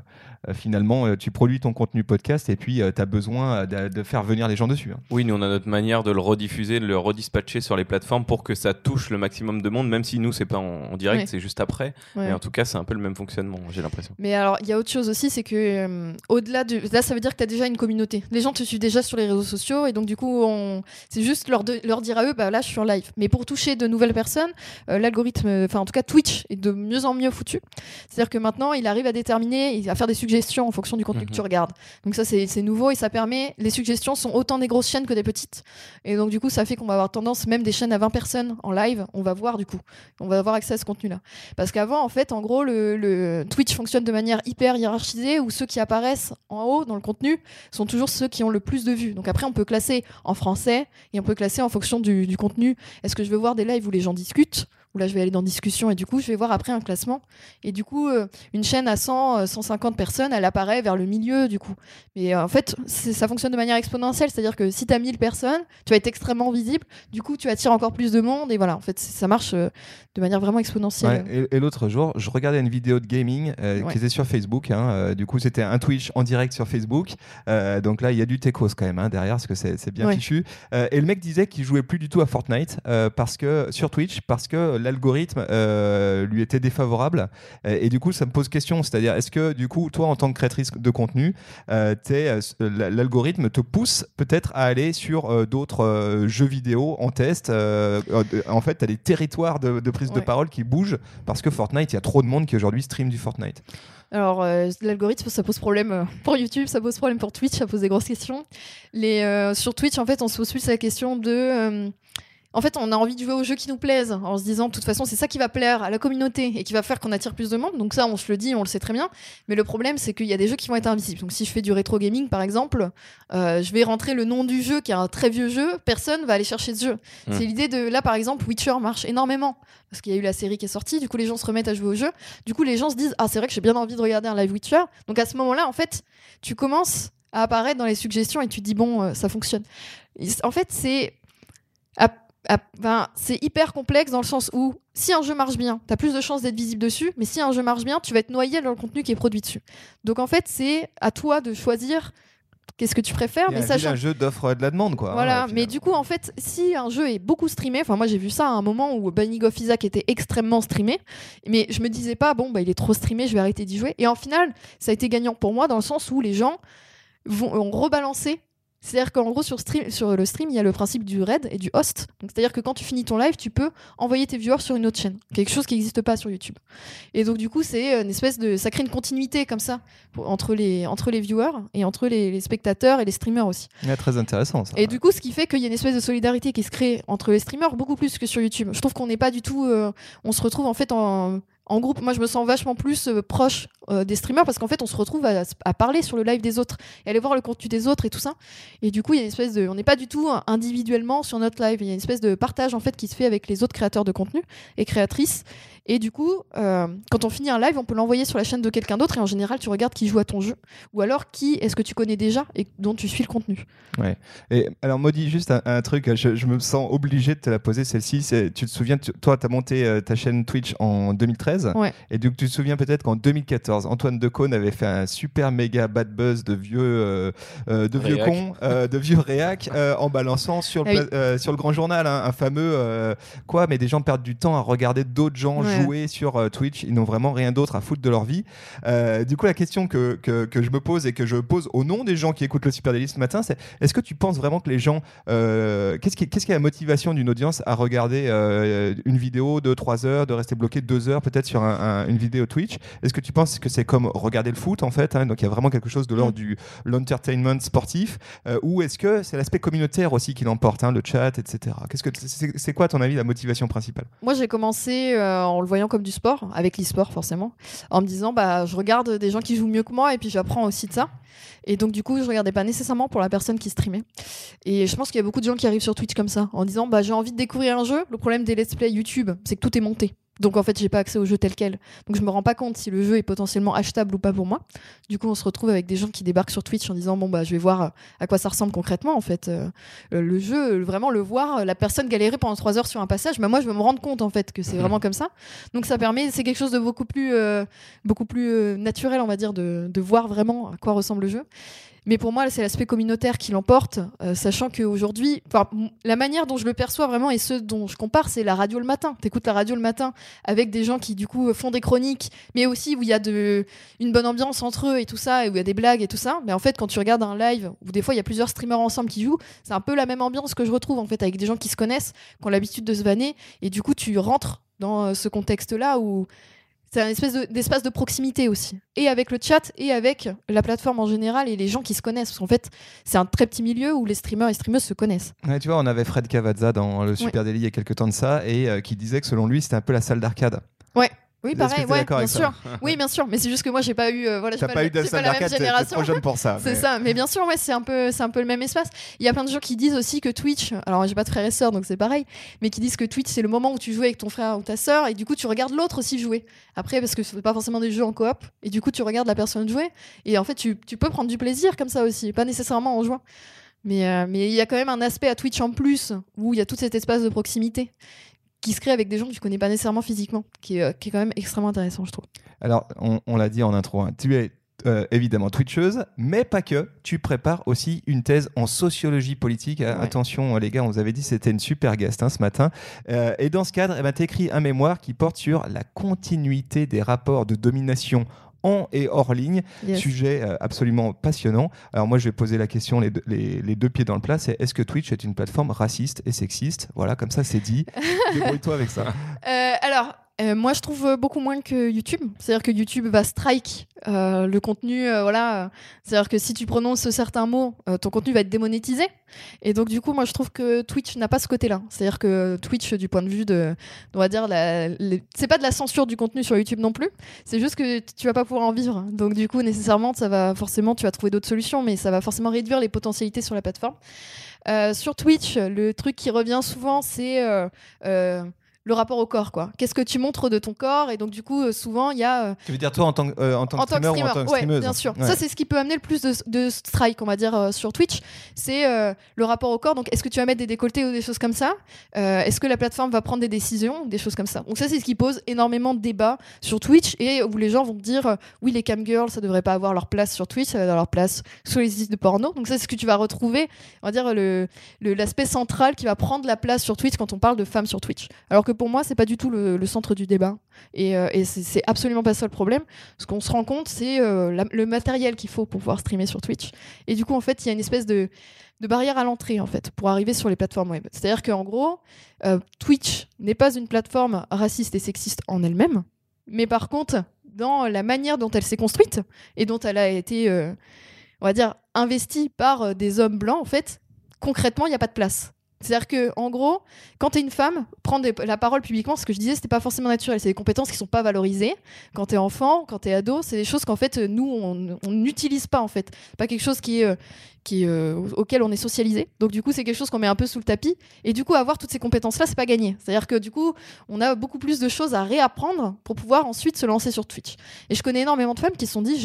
finalement euh, tu produis ton contenu podcast et puis tu as besoin euh, de, de faire venir les gens dessus. hein. Oui, nous on a notre manière de le rediffuser, de le redispatcher sur les plateformes pour que ça touche le maximum de monde, même si nous c'est pas en, en direct, Ouais. c'est juste après. Ouais. Mais en tout cas, c'est un peu le même fonctionnement, j'ai l'impression. Mais alors, il y a autre chose aussi, c'est que euh, au-delà de. Là, ça veut dire que tu as déjà une communauté. Les gens te suivent déjà sur les réseaux sociaux et donc, du coup, on... c'est juste leur, de- leur dire à eux, bah là, je suis en live. Mais pour toucher de nouvelles personnes, euh, l'algorithme, euh, enfin, en tout cas, Twitch est de mieux en mieux foutu. C'est-à-dire que maintenant, il arrive à déterminer, à faire des suggestions en fonction du contenu que Mhm. tu regardes. Donc, ça, c'est c'est nouveau et ça permet. Les suggestions sont autant des grosses chaînes que des petites. Et donc, du coup, ça fait qu'on va avoir tendance, même des chaînes à 20 personnes en live, on va voir, du coup. On va avoir accès à ce contenu-là. Parce qu'avant, en fait, en gros, le, le Twitch fonctionne de manière hyper hiérarchisée où ceux qui apparaissent en haut dans le contenu sont toujours ceux qui ont le plus de vues. Donc après, on peut classer en français et on peut classer en fonction du, du contenu. Est-ce que je veux voir des lives où les gens discutent Ou là, je vais aller dans discussion et du coup, je vais voir après un classement. Et du coup, euh, une chaîne à 100, euh, 150 personnes, elle apparaît vers le milieu du coup. Mais euh, en fait, c'est- ça fonctionne de manière exponentielle. C'est-à-dire que si tu as 1000 personnes, tu vas être extrêmement visible. Du coup, tu attires encore plus de monde. Et voilà, en fait, c'est- ça marche euh, de manière vraiment exponentielle. Ouais, et et l'autre jour, je regardais une vidéo de gaming euh, Ouais. qui était sur Facebook. hein, euh, du coup, c'était un Twitch en direct sur Facebook. Euh, donc là, il y a du techos quand même hein, derrière, parce que c'est c'est bien Ouais. fichu. Euh, et le mec disait qu'il jouait plus du tout à Fortnite euh, parce que sur Twitch, parce que l'algorithme euh, lui était défavorable. Et du coup, ça me pose question. C'est-à-dire, est-ce que du coup, toi, en tant que créatrice de contenu, euh, euh, l'algorithme te pousse peut-être à aller sur d'autres jeux vidéo en test En fait, tu as des territoires de, de prise de parole qui bougent parce que Fortnite, il y a trop de monde qui aujourd'hui stream du Fortnite. Alors, euh, l'algorithme, ça pose problème pour YouTube, ça pose problème pour Twitch, ça pose des grosses questions. Les, euh, sur Twitch, en fait, on se pose plus la question de. En fait, on a envie de jouer aux jeux qui nous plaisent, en se disant, de toute façon, c'est ça qui va plaire à la communauté et qui va faire qu'on attire plus de monde. Donc ça, on se le dit, on le sait très bien. Mais le problème, c'est qu'il y a des jeux qui vont être invisibles. Donc si je fais du rétro gaming, par exemple, euh, je vais rentrer le nom du jeu, qui est un très vieux jeu, personne va aller chercher ce jeu. Mm. C'est l'idée de, là, par exemple, Witcher marche énormément. Parce qu'il y a eu la série qui est sortie, du coup, les gens se remettent à jouer au jeu. Du coup, les gens se disent, ah, c'est vrai que j'ai bien envie de regarder un live Witcher. Donc à ce moment-là, en fait, tu commences à apparaître dans les suggestions et tu te dis, bon, euh, ça fonctionne. En fait, c'est. à- ben, c'est hyper complexe dans le sens où si un jeu marche bien, tu as plus de chances d'être visible dessus, mais si un jeu marche bien, tu vas être noyé dans le contenu qui est produit dessus. Donc en fait, c'est à toi de choisir qu'est-ce que tu préfères, mais un sachant vilain jeu d'offre et de la demande, quoi. voilà, hein, mais finalement. du coup, en fait, si un jeu est beaucoup streamé, enfin, moi j'ai vu ça à un moment où Binding of Isaac était extrêmement streamé, mais je me disais pas, bon, bah il est trop streamé, je vais arrêter d'y jouer. Et en final, ça a été gagnant pour moi dans le sens où les gens vont, ont rebalancé. C'est-à-dire qu'en gros, sur, stream, sur le stream, il y a le principe du raid et du host. C'est-à-dire que quand tu finis ton live, tu peux envoyer tes viewers sur une autre chaîne. Quelque chose qui n'existe pas sur YouTube. Et donc, du coup, c'est une espèce de. Ça crée une continuité comme ça pour- entre, les, entre les viewers et entre les- les spectateurs et les streamers aussi. Ouais, très intéressant, ça. Et du coup, ce qui fait qu'il y a une espèce de solidarité qui se crée entre les streamers beaucoup plus que sur YouTube. Je trouve qu'on n'est pas du tout. euh, on se retrouve en fait en, en groupe. Moi, je me sens vachement plus euh, proche euh, des streamers parce qu'en fait, on se retrouve à, parler sur le live des autres et aller voir le contenu des autres et tout ça. Et du coup, il y a une espèce de. On n'est pas du tout individuellement sur notre live. Il y a une espèce de partage en fait qui se fait avec les autres créateurs de contenu et créatrices. Et du coup, euh, quand on finit un live, on peut l'envoyer sur la chaîne de quelqu'un d'autre et en général, tu regardes qui joue à ton jeu ou alors qui est-ce que tu connais déjà et dont tu suis le contenu. Et alors, Maudit, juste un, un truc, je, je me sens obligé de te la poser celle-ci. Tu te souviens, tu- toi, tu as monté euh, ta chaîne Twitch en 2013. Ouais. Et donc, tu te souviens peut-être qu'en 2014, Antoine Decaune avait fait un super méga bad buzz de vieux, euh, de vieux Réac. cons, euh, de vieux réac, [LAUGHS] euh, en balançant sur le, Ah oui. euh, sur le grand journal hein, un fameux euh, quoi, mais des gens perdent du temps à regarder d'autres gens Ouais. jouer sur euh, Twitch. Ils n'ont vraiment rien d'autre à foutre de leur vie. Euh, du coup, la question que, que, que je me pose et que je pose au nom des gens qui écoutent le Super Daily ce matin, c'est est-ce que tu penses vraiment que les gens. euh, Qu'est-ce qui, est la motivation d'une audience à regarder une vidéo de 3 heures, de rester bloqué 2 heures peut-être sur un- un- une vidéo Twitch? Est-ce que tu penses que c'est comme regarder le foot en fait hein, Donc il y a vraiment quelque chose de l'ordre Mm. du l'entertainment sportif euh, Ou est-ce que c'est l'aspect communautaire aussi qui l'emporte, hein, le chat, etc. Qu'est-ce que c'est, c'est quoi à ton avis la motivation principale? Moi, j'ai commencé euh, en voyant comme du sport, avec l'e-sport forcément, en me disant bah je regarde des gens qui jouent mieux que moi et puis j'apprends aussi de ça. Et donc du coup, je regardais pas nécessairement pour la personne qui streamait. Et je pense qu'il y a beaucoup de gens qui arrivent sur Twitch comme ça, en disant bah j'ai envie de découvrir un jeu. Le problème des let's play YouTube, c'est que tout est monté. Donc en fait, j'ai pas accès au jeu tel quel. Donc je me rends pas compte si le jeu est potentiellement achetable ou pas pour moi. Du coup, on se retrouve avec des gens qui débarquent sur Twitch en disant bon bah je vais voir à quoi ça ressemble concrètement en fait. Euh, euh, le jeu, euh, vraiment le voir, euh, la personne galérer pendant trois heures sur un passage, bah moi je vais me rendre compte en fait que c'est vraiment comme ça. Donc ça permet, c'est quelque chose de beaucoup plus, euh, beaucoup plus euh, naturel, on va dire, de, de voir vraiment à quoi ressemble le jeu. Mais pour moi, c'est l'aspect communautaire qui l'emporte, euh, sachant qu'aujourd'hui, la manière dont je le perçois vraiment et ce dont je compare, c'est la radio le matin. T'écoutes la radio le matin avec des gens qui, du coup, font des chroniques, mais aussi où il y a une bonne ambiance entre eux et tout ça, et où il y a des blagues et tout ça. Mais en fait, quand tu regardes un live où des fois il y a plusieurs streamers ensemble qui jouent, c'est un peu la même ambiance que je retrouve en fait avec des gens qui se connaissent, qui ont l'habitude de se vanner, et du coup, tu rentres dans euh, ce contexte-là où c'est un espèce de- d'espace de, proximité aussi. Et avec le chat et avec la plateforme en général et les gens qui se connaissent. Parce qu'en fait, c'est un très petit milieu où les streamers et streameuses se connaissent. Ouais, tu vois, on avait Fred Cavazza dans le Super Daily il y a quelques temps de ça et euh, qui disait que selon lui, c'était un peu la salle d'arcade. Oui, pareil, ouais, bien sûr. [LAUGHS] Oui, bien sûr. Mais c'est juste que moi, j'ai pas eu, euh, voilà, pas, pas eu pas la même génération. trop jeune pour ça. C'est mais- ça, mais bien sûr, ouais, c'est un peu, c'est un peu le même espace. Il y a plein de gens qui disent aussi que Twitch, alors j'ai pas de frères et sœurs, donc c'est pareil, mais qui disent que Twitch c'est le moment où tu joues avec ton frère ou ta sœur, et du coup tu regardes l'autre aussi jouer. Après, parce que c'est pas forcément des jeux en coop, et du coup tu regardes la personne jouer, et en fait tu, tu peux prendre du plaisir comme ça aussi, pas nécessairement en jouant. Mais euh, mais il y a quand même un aspect à Twitch en plus où il y a tout cet espace de proximité qui se crée avec des gens que tu connais pas nécessairement physiquement, qui est, euh, qui est quand même extrêmement intéressant, je trouve. Alors, on, on l'a dit en intro, hein, tu es euh, évidemment twitcheuse, mais pas que. Tu prépares aussi une thèse en sociologie politique. Euh, Ouais. Attention, les gars, on vous avait dit que c'était une super guest hein, ce matin. Euh, et dans ce cadre, eh ben, tu écrit un mémoire qui porte sur la continuité des rapports de domination en et hors ligne. Yes. Sujet euh, absolument passionnant. Alors moi, je vais poser la question les deux, les, les deux pieds dans le plat. C'est est-ce que Twitch est une plateforme raciste et sexiste? Voilà, comme ça, c'est dit. [LAUGHS] Débrouille-toi avec ça. Euh, alors, euh, moi, je trouve euh, beaucoup moins que YouTube. C'est-à-dire que YouTube va strike euh, le contenu. voilà. C'est-à-dire que si tu prononces certains mots, ton contenu va être démonétisé. Et donc, du coup, moi, je trouve que Twitch n'a pas ce côté-là. C'est-à-dire que Twitch, du point de vue de, on va dire, c'est pas de la censure du contenu sur YouTube non plus. C'est juste que tu vas pas pouvoir en vivre. Donc, du coup, nécessairement, ça va forcément, tu vas trouver d'autres solutions, mais ça va forcément réduire les potentialités sur la plateforme. Sur Twitch, le truc qui revient souvent, c'est le rapport au corps, quoi. Qu'est-ce que tu montres de ton corps? Et donc, du coup, euh, souvent, il y a. euh, Tu veux dire toi en tant que, euh, en tant que en streamer ou en tant que ouais, streameuse? bien sûr. Ouais. Ça, c'est ce qui peut amener le plus de, de strike, on va dire, euh, sur Twitch. C'est euh, le rapport au corps. Donc, est-ce que tu vas mettre des décolletés ou des choses comme ça? Est-ce que la plateforme va prendre des décisions, des choses comme ça? Donc, ça, c'est ce qui pose énormément de débats sur Twitch et où les gens vont dire oui, les camgirls, ça devrait pas avoir leur place sur Twitch, ça va avoir leur place sur les sites de porno. Donc, ça, c'est ce que tu vas retrouver, on va dire, le le- l'aspect central qui va prendre la place sur Twitch quand on parle de femmes sur Twitch. Alors que pour moi, c'est pas du tout le, centre du débat. Et, euh, et c'est absolument pas ça le problème. Ce qu'on se rend compte, c'est euh, le matériel qu'il faut pour pouvoir streamer sur Twitch. Et du coup, en fait, il y a une espèce de, barrière à l'entrée, en fait, pour arriver sur les plateformes web. C'est-à-dire qu'en gros, euh, Twitch n'est pas une plateforme raciste et sexiste en elle-même, mais par contre, dans la manière dont elle s'est construite et dont elle a été, euh, on va dire, investie par des hommes blancs, en fait, concrètement, il n'y a pas de place. C'est-à-dire que, en gros, quand tu es une femme, prendre la parole publiquement, ce que je disais, c'était pas forcément naturel. C'est des compétences qui sont pas valorisées. Quand tu es enfant, quand tu es ado, c'est des choses qu'en fait, nous, on on n'utilise pas, en fait. Pas quelque chose qui est, euh, qui, euh, auquel on est socialisé. Donc, du coup, c'est quelque chose qu'on met un peu sous le tapis. Et du coup, avoir toutes ces compétences-là, c'est pas gagné. C'est-à-dire que, du coup, on a beaucoup plus de choses à réapprendre pour pouvoir ensuite se lancer sur Twitch. Et je connais énormément de femmes qui se sont dit.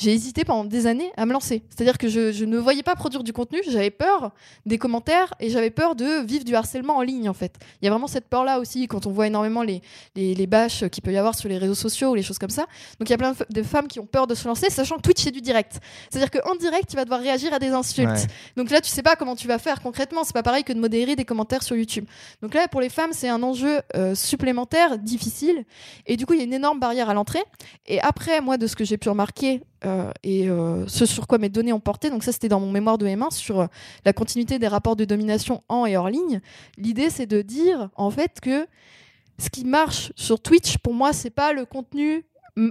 J'ai hésité pendant des années à me lancer. C'est-à-dire que je, ne voyais pas produire du contenu, j'avais peur des commentaires et j'avais peur de vivre du harcèlement en ligne en fait. Il y a vraiment cette peur-là aussi quand on voit énormément les, les, les bâches qu'il peut y avoir sur les réseaux sociaux ou les choses comme ça. Donc il y a plein de femmes qui ont peur de se lancer, sachant que Twitch c'est du direct. C'est-à-dire qu'en direct, tu vas devoir réagir à des insultes. Ouais. Donc là, tu sais pas comment tu vas faire concrètement. C'est pas pareil que de modérer des commentaires sur YouTube. Donc là, pour les femmes, c'est un enjeu euh, supplémentaire, difficile. Et du coup, il y a une énorme barrière à l'entrée. Et après, moi, de ce que j'ai pu remarquer euh, et euh, ce sur quoi mes données ont porté, donc ça, c'était dans mon mémoire de M1 sur la continuité des rapports de domination en et hors ligne. L'idée, c'est de dire en fait que ce qui marche sur Twitch, pour moi, c'est pas le contenu,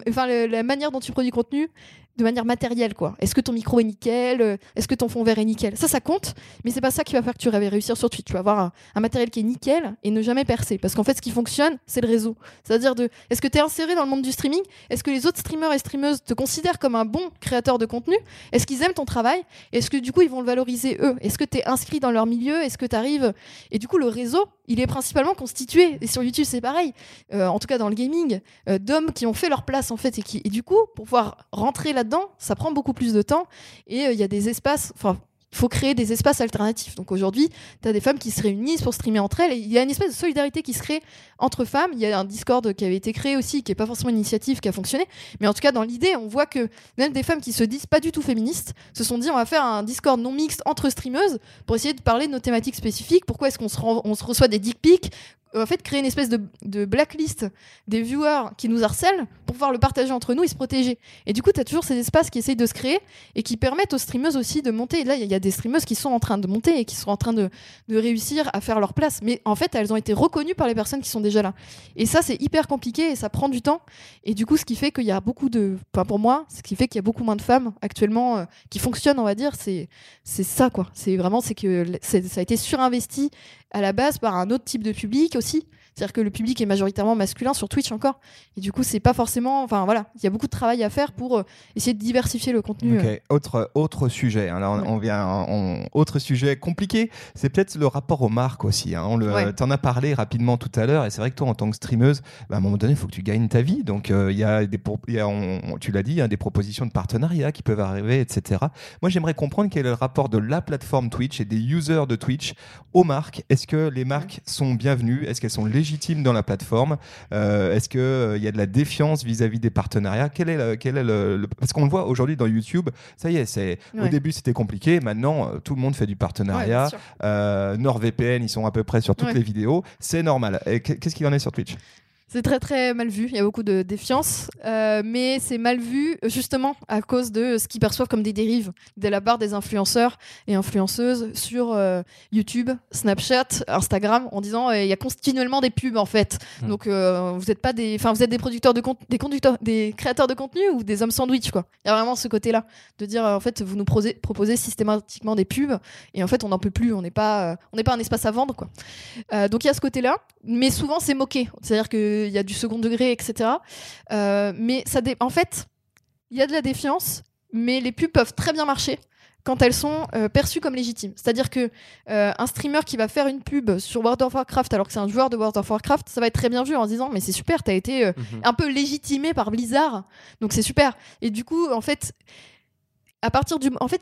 enfin le- la manière dont tu produis contenu de manière matérielle quoi. Est-ce que ton micro est nickel Euh, Est-ce que ton fond vert est nickel? Ça, ça compte, mais c'est pas ça qui va faire que tu vas réussir sur Twitch. Tu vas avoir un, un matériel qui est nickel et ne jamais percer, parce qu'en fait, ce qui fonctionne, c'est le réseau. C'est-à-dire de, est-ce que tu es inséré dans le monde du streaming? Est-ce que les autres streamers et streameuses te considèrent comme un bon créateur de contenu? Est-ce qu'ils aiment ton travail? Est-ce que du coup, ils vont le valoriser eux? Est-ce que tu es inscrit dans leur milieu? Est-ce que tu arrives Et du coup, le réseau, il est principalement constitué, et sur YouTube, c'est pareil, euh, en tout cas dans le gaming, euh, d'hommes qui ont fait leur place en fait et qui et du coup pour pouvoir rentrer là-dedans ça prend beaucoup plus de temps et euh, il y a des espaces il faut créer des espaces alternatifs. Donc aujourd'hui, tu as des femmes qui se réunissent pour streamer entre elles. Il y a une espèce de solidarité qui se crée entre femmes. Il y a un Discord qui avait été créé aussi, qui n'est pas forcément une initiative qui a fonctionné. Mais en tout cas, dans l'idée, on voit que même des femmes qui se disent pas du tout féministes se sont dit on va faire un Discord non mixte entre streameuses pour essayer de parler de nos thématiques spécifiques. Pourquoi est-ce qu'on se, se reçoit des dick pics? En fait, créer une espèce de, blacklist des viewers qui nous harcèlent pour pouvoir le partager entre nous et se protéger. Et du coup, tu as toujours ces espaces qui essayent de se créer et qui permettent aux streameuses aussi de monter. Et là, il y, a des streameuses qui sont en train de monter et qui sont en train de, réussir à faire leur place. Mais en fait, elles ont été reconnues par les personnes qui sont déjà là. Et ça, c'est hyper compliqué et ça prend du temps. Et du coup, ce qui fait qu'il y a beaucoup de. Enfin, pour moi, ce qui fait qu'il y a beaucoup moins de femmes actuellement euh, qui fonctionnent, on va dire, c'est ça, quoi. C'est vraiment c'est que ça a été surinvesti à la base par un autre type de public aussi. C'est-à-dire que le public est majoritairement masculin sur Twitch encore. Et du coup, c'est pas forcément. Enfin voilà, il y a beaucoup de travail à faire pour euh, essayer de diversifier le contenu. euh. Ok, autre, autre sujet. hein. Là, on, Ouais. on vient, on- autre sujet compliqué, c'est peut-être le rapport aux marques aussi. Hein. On le, Ouais. T'en as parlé rapidement tout à l'heure, et c'est vrai que toi, en tant que streameuse, bah, à un moment donné, il faut que tu gagnes ta vie. Donc, euh, y a des, pro- il y a, on- on- tu l'as dit, il y a des propositions de partenariat qui peuvent arriver, etc. Moi, j'aimerais comprendre quel est le rapport de la plateforme Twitch et des users de Twitch aux marques. Est-ce que les marques sont bienvenues? Est-ce qu'elles sont légitime dans la plateforme. Euh, Est-ce qu'il y a de la défiance vis-à-vis des partenariats? Quel est le, quel est le, le- Parce qu'on le voit aujourd'hui dans YouTube, ça y est, c'est au début c'était compliqué, maintenant euh, tout le monde fait du partenariat. Euh, NordVPN, ils sont à peu près sur toutes Ouais. les vidéos, c'est normal. Et qu'est-ce qu'il en est sur Twitch? C'est très très mal vu, il y a beaucoup de défiance, euh, mais c'est mal vu justement à cause de ce qu'ils perçoivent comme des dérives de la part des influenceurs et influenceuses sur euh, YouTube, Snapchat, Instagram, en disant euh, il y a continuellement des pubs en fait. Mm. Donc euh, vous n'êtes pas des, enfin vous êtes des producteurs de des conducteurs, des créateurs de contenu ou des hommes sandwich quoi. Il y a vraiment ce côté-là de dire euh, en fait vous nous prosez- proposez systématiquement des pubs et en fait on n'en peut plus, on n'est pas, euh, on n'est pas un espace à vendre quoi. Euh, donc il y a ce côté-là, mais souvent c'est moqué. C'est-à-dire qu'il y a du second degré, etc. Euh, mais ça dé- en fait, il y a de la défiance, mais les pubs peuvent très bien marcher quand elles sont euh, perçues comme légitimes. C'est-à-dire que euh, un streamer qui va faire une pub sur World of Warcraft alors que c'est un joueur de World of Warcraft, ça va être très bien vu en se disant mais c'est super, t'as été euh, un peu légitimé par Blizzard, donc c'est super. Et du coup, en fait, à partir du, en fait,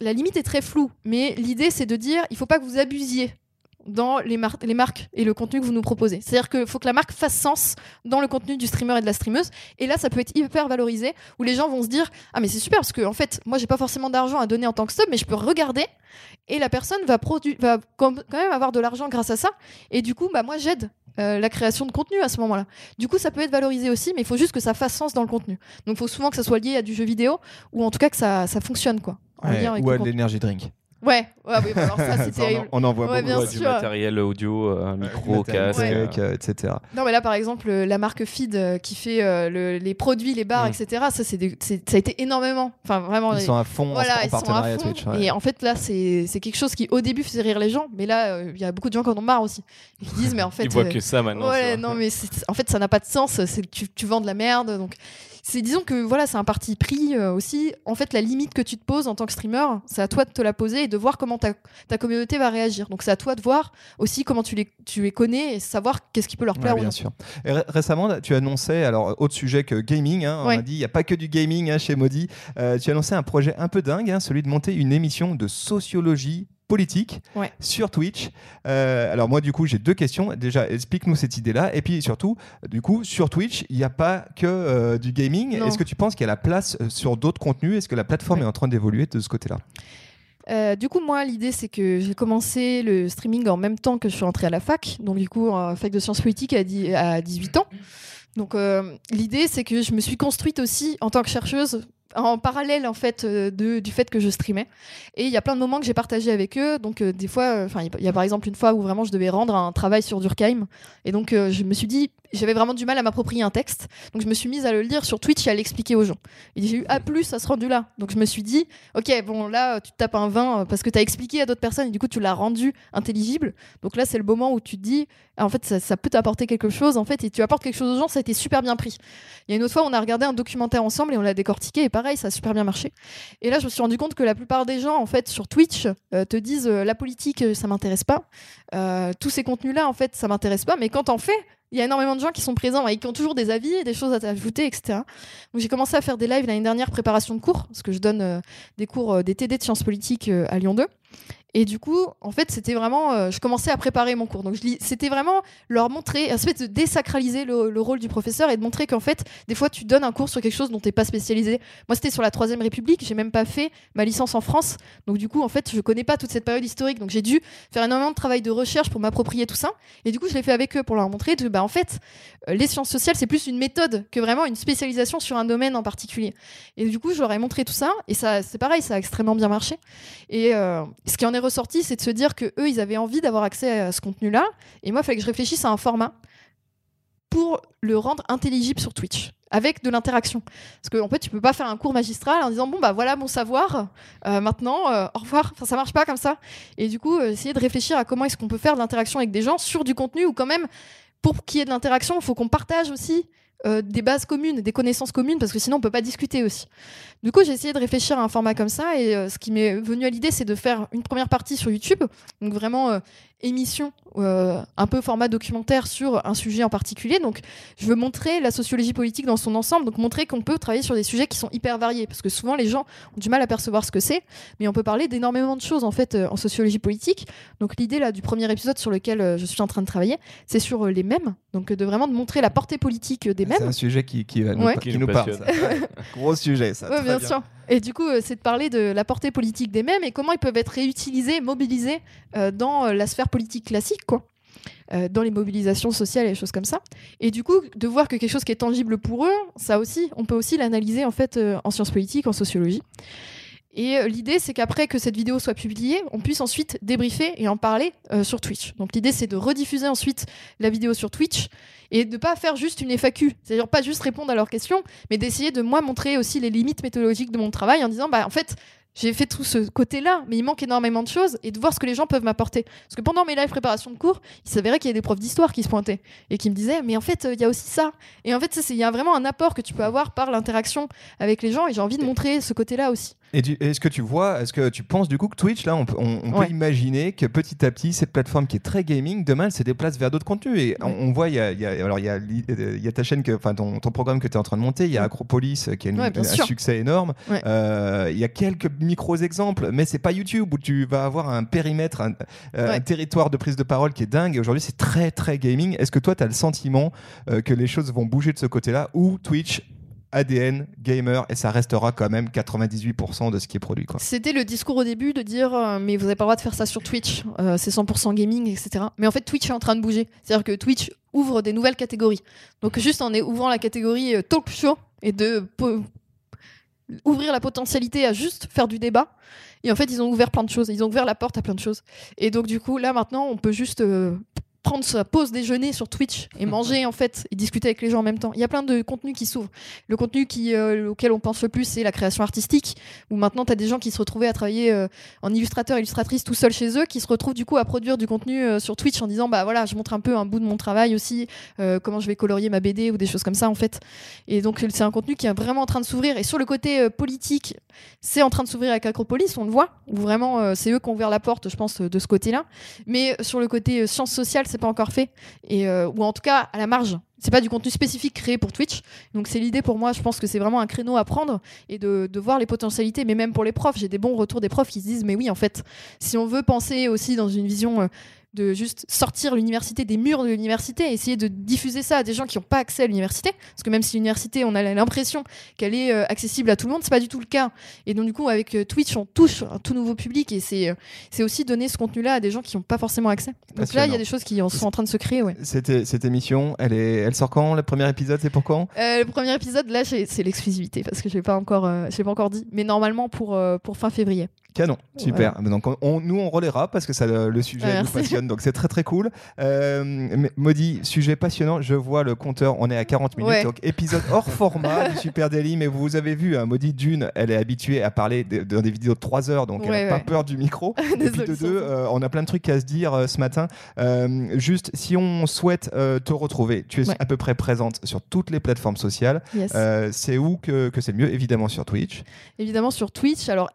la limite est très floue, mais l'idée c'est de dire il faut pas que vous abusiez dans les, mar- les marques et le contenu que vous nous proposez. C'est-à-dire qu'il faut que la marque fasse sens dans le contenu du streamer et de la streameuse. Et là, ça peut être hyper valorisé, où les gens vont se dire ah mais c'est super parce que en fait, moi j'ai pas forcément d'argent à donner en tant que sub, mais je peux regarder et la personne va quand même avoir de l'argent grâce à ça. Et du coup, bah moi j'aide. euh, la création de contenu à ce moment-là. Du coup, ça peut être valorisé aussi, mais il faut juste que ça fasse sens dans le contenu. Donc, il faut souvent que ça soit lié à du jeu vidéo, ou en tout cas que ça, ça fonctionne, quoi. En Ouais, lien avec Ou à l'énergie drink. Ouais, ouais, oui, bah alors ça, c'est [LAUGHS] Ça, on en- terrible. on en voit Ouais, beaucoup. bien Ouais, du sûr. matériel audio, euh, micro, casque. Ouais. euh, euh, etc. Non, mais là, par exemple, euh, la marque Feed euh, qui fait euh, le- les produits, les bars, Mm. etc., ça, c'est des- c'est- ça a été énormément. Enfin, vraiment. Ils les- sont à fond en- voilà, en, ils sont partenariat fond. Twitch. ouais. Et en fait, là, c'est c'est quelque chose qui, au début, faisait rire les gens, mais là, euh, il y a beaucoup de gens qui en ont marre aussi. Ils disent, mais en fait. Ils voient euh, que ça maintenant. ouais, tu vois. non, mais c'est- en fait, ça n'a pas de sens. C'est que tu, tu vends de la merde. Donc, c'est disons que voilà, c'est un parti pris euh, aussi. En fait, la limite que tu te poses en tant que streamer, c'est à toi de te la poser et de voir comment ta, ta communauté va réagir. Donc, c'est à toi de voir aussi comment tu les, tu les connais et savoir qu'est-ce qui peut leur Ouais, plaire ou bien non. sûr. Et ré- récemment, là, tu annonçais, alors autre sujet que gaming, hein, on Ouais. a dit, il n'y a pas que du gaming hein, chez Modi. Euh, tu as annoncé un projet un peu dingue, hein, celui de monter une émission de sociologie politique Ouais. sur Twitch. Euh, alors moi, du coup, j'ai deux questions. Déjà, explique-nous cette idée-là. Et puis surtout, du coup, sur Twitch, il n'y a pas que euh, du gaming. Est-ce que tu penses qu'il y a la place euh, sur d'autres contenus? Est-ce que la plateforme Ouais. est en train d'évoluer de ce côté-là? Euh, du coup, moi, l'idée, c'est que j'ai commencé le streaming en même temps que je suis entrée à la fac. Donc, du coup, en fac de sciences politiques à, à 18 ans. Donc, l'idée, c'est que je me suis construite aussi en tant que chercheuse en parallèle en fait euh, du fait que je streamais. Et il y a plein de moments que j'ai partagé avec eux. Donc euh, des fois enfin il y a par exemple une fois où vraiment je devais rendre un travail sur Durkheim. Et donc euh, je me suis dit j'avais vraiment du mal à m'approprier un texte. Donc je me suis mise à le lire sur Twitch et à l'expliquer aux gens. Et j'ai eu A plus à ce rendu là donc je me suis dit ok bon là tu tapes un 20 parce que tu as expliqué à d'autres personnes et du coup tu l'as rendu intelligible. Donc là c'est le moment où tu te dis ah, en fait ça, ça peut t'apporter quelque chose en fait et tu apportes quelque chose aux gens ça a été super bien pris. Il y a une autre fois on a regardé un documentaire ensemble et on l'a décortiqué et pareil ça a super bien marché. Et là je me suis rendu compte que la plupart des gens en fait sur Twitch euh, te disent euh, la politique euh, ça m'intéresse pas. Euh, tous ces contenus là en fait ça m'intéresse pas mais quand t'en fais il y a énormément de gens qui sont présents et qui ont toujours des avis et des choses à t'ajouter, etc. J'ai commencé à faire des lives l'année dernière, préparation de cours, parce que je donne euh, des cours, euh, des TD de sciences politiques euh, à Lyon 2. Et du coup, en fait, c'était vraiment, euh, je commençais à préparer mon cours. Donc c'était vraiment leur montrer, un fait de désacraliser le, le rôle du professeur et de montrer qu'en fait, des fois, tu donnes un cours sur quelque chose dont t'es pas spécialisé. Moi, c'était sur la Troisième République. J'ai même pas fait ma licence en France. Donc du coup, en fait, je connais pas toute cette période historique. Donc j'ai dû faire énormément de travail de recherche pour m'approprier tout ça. Et du coup, je l'ai fait avec eux pour leur montrer que, bah, en fait, euh, les sciences sociales, c'est plus une méthode que vraiment une spécialisation sur un domaine en particulier. Et du coup, je leur ai montré tout ça. Et ça, c'est pareil, ça a extrêmement bien marché. Et euh, ce qui en est ressorti, c'est de se dire que eux, ils avaient envie d'avoir accès à ce contenu-là. Et moi, il fallait que je réfléchisse à un format pour le rendre intelligible sur Twitch avec de l'interaction. Parce que en fait tu peux pas faire un cours magistral en disant bon bah voilà mon savoir euh, maintenant euh, au revoir. Enfin ça marche pas comme ça. Et du coup euh, essayer de réfléchir à comment est-ce qu'on peut faire de l'interaction avec des gens sur du contenu ou quand même pour qu'il y ait de l'interaction il faut qu'on partage aussi euh, des bases communes, des connaissances communes, parce que sinon on peut pas discuter aussi. Du coup, j'ai essayé de réfléchir à un format comme ça, et euh, ce qui m'est venu à l'idée, c'est de faire une première partie sur YouTube, donc vraiment euh, émission, euh, un peu format documentaire sur un sujet en particulier. Donc, je veux montrer la sociologie politique dans son ensemble, donc montrer qu'on peut travailler sur des sujets qui sont hyper variés, parce que souvent les gens ont du mal à percevoir ce que c'est, mais on peut parler d'énormément de choses en fait euh, en sociologie politique. Donc, l'idée là du premier épisode sur lequel euh, je suis en train de travailler, c'est sur euh, les mèmes, donc euh, de vraiment de montrer la portée politique euh, des C'est mèmes. un sujet qui, nous, Ouais. qui Qui nous nous parle. ça. Gros sujet, ça. Ouais, très bien, sûr. Et du coup, euh, c'est de parler de la portée politique des mèmes et comment ils peuvent être réutilisés, mobilisés euh, dans euh, la sphère politique classique, quoi. Dans les mobilisations sociales et des choses comme ça. Et du coup, de voir que quelque chose qui est tangible pour eux, ça aussi, on peut aussi l'analyser en fait en sciences politiques, en sociologie. Et euh, l'idée, c'est qu'après que cette vidéo soit publiée, on puisse ensuite débriefer et en parler euh, sur Twitch. Donc l'idée, c'est de rediffuser ensuite la vidéo sur Twitch et de pas faire juste une FAQ, c'est-à-dire pas juste répondre à leurs questions, mais d'essayer de moi montrer aussi les limites méthodologiques de mon travail en disant, bah en fait, j'ai fait tout ce côté-là, mais il manque énormément de choses et de voir ce que les gens peuvent m'apporter. Parce que pendant mes live préparations de cours, il s'avérait qu'il y a des profs d'histoire qui se pointaient et qui me disaient, mais en fait, euh, il y a aussi ça. Et en fait, il y a vraiment un apport que tu peux avoir par l'interaction avec les gens et j'ai envie de montrer ce côté-là aussi. Et est-ce que tu vois, est-ce que tu penses du coup que Twitch, là, on, peut- on- on Ouais. peut imaginer que petit à petit, cette plateforme qui est très gaming, demain, elle se déplace vers d'autres contenus. Et on, voit, il y a, il y a- alors il y a, euh, il y a ta chaîne, enfin ton, ton programme que tu es en train de monter, il y a Ouais. Acropolis euh, qui a une- Ouais, bien un sûr. succès énorme. Ouais. Euh, il y a quelques micros exemples, mais c'est pas YouTube où tu vas avoir un périmètre, un, euh, un territoire de prise de parole qui est dingue. Et aujourd'hui, c'est très très gaming. Est-ce que toi, tu as le sentiment euh, que les choses vont bouger de ce côté-là ou Twitch ADN, gamer, et ça restera quand même 98% de ce qui est produit. C'était le discours au début de dire euh, mais vous n'avez pas le droit de faire ça sur Twitch, euh, c'est 100% gaming, etc. Mais en fait Twitch est en train de bouger, c'est-à-dire que Twitch ouvre des nouvelles catégories. Donc juste en ouvrant la catégorie euh, talk show et de ouvrir la potentialité à juste faire du débat. Et en fait ils ont ouvert plein de choses, ils ont ouvert la porte à plein de choses. Et donc du coup là maintenant on peut juste prendre sa pause déjeuner sur Twitch et [LAUGHS] manger en fait et discuter avec les gens en même temps. Il y a plein de contenus qui s'ouvrent. Le contenu qui, euh, auquel on pense le plus, c'est la création artistique, où maintenant tu as des gens qui se retrouvaient à travailler euh, en illustrateur, illustratrice tout seul chez eux, qui se retrouvent du coup à produire du contenu euh, sur Twitch en disant bah voilà, je montre un peu un bout de mon travail aussi, comment je vais colorier ma BD ou des choses comme ça en fait. Et donc c'est un contenu qui est vraiment en train de s'ouvrir. Et sur le côté politique, c'est en train de s'ouvrir avec Acropolis, on le voit, où vraiment c'est eux qui ont ouvert la porte, je pense, de ce côté-là. Mais sur le côté sciences sociales, pas encore fait, euh, ou en tout cas à la marge. C'est pas du contenu spécifique créé pour Twitch, donc c'est l'idée pour moi. Je pense que c'est vraiment un créneau à prendre et de, de voir les potentialités. Mais même pour les profs, j'ai des bons retours des profs qui se disent mais oui, en fait, si on veut penser aussi dans une vision euh, de juste sortir l'université des murs de l'université, essayer de diffuser ça à des gens qui n'ont pas accès à l'université, parce que même si l'université, on a l'impression qu'elle est euh, accessible à tout le monde, c'est pas du tout le cas. Et donc du coup, avec euh, Twitch, on touche un tout nouveau public et c'est euh, c'est aussi donner ce contenu-là à des gens qui n'ont pas forcément accès. Donc là, il y a des choses qui en sont en train de se créer, ouais. Cette, cette émission, elle, est, elle sort quand Le premier épisode, c'est pour quand? Le premier épisode, là, c'est l'exclusivité parce que je l'ai pas encore, je l'ai pas encore dit, mais normalement pour pour fin février. Canon, super. Donc on, on- nous on relaiera parce que ça, le, le sujet nous passionne, donc c'est très très cool. Euh, Maudit, sujet passionnant. Je vois le compteur, on est à 40 minutes, Ouais. donc épisode hors format [LAUGHS] du Super Daily. Mais vous avez vu, hein, Maudit d'une, elle est habituée à parler de- dans des vidéos de 3 heures, donc elle Ouais, n'a pas peur du micro. [LAUGHS] Et puis de deux, euh, on a plein de trucs à se dire euh, ce matin. Euh, juste, si on souhaite euh, te retrouver, tu es à peu près présente sur toutes les plateformes sociales. Yes. Euh, c'est où que, que c'est le mieux? Évidemment sur Twitch. Évidemment sur Twitch, alors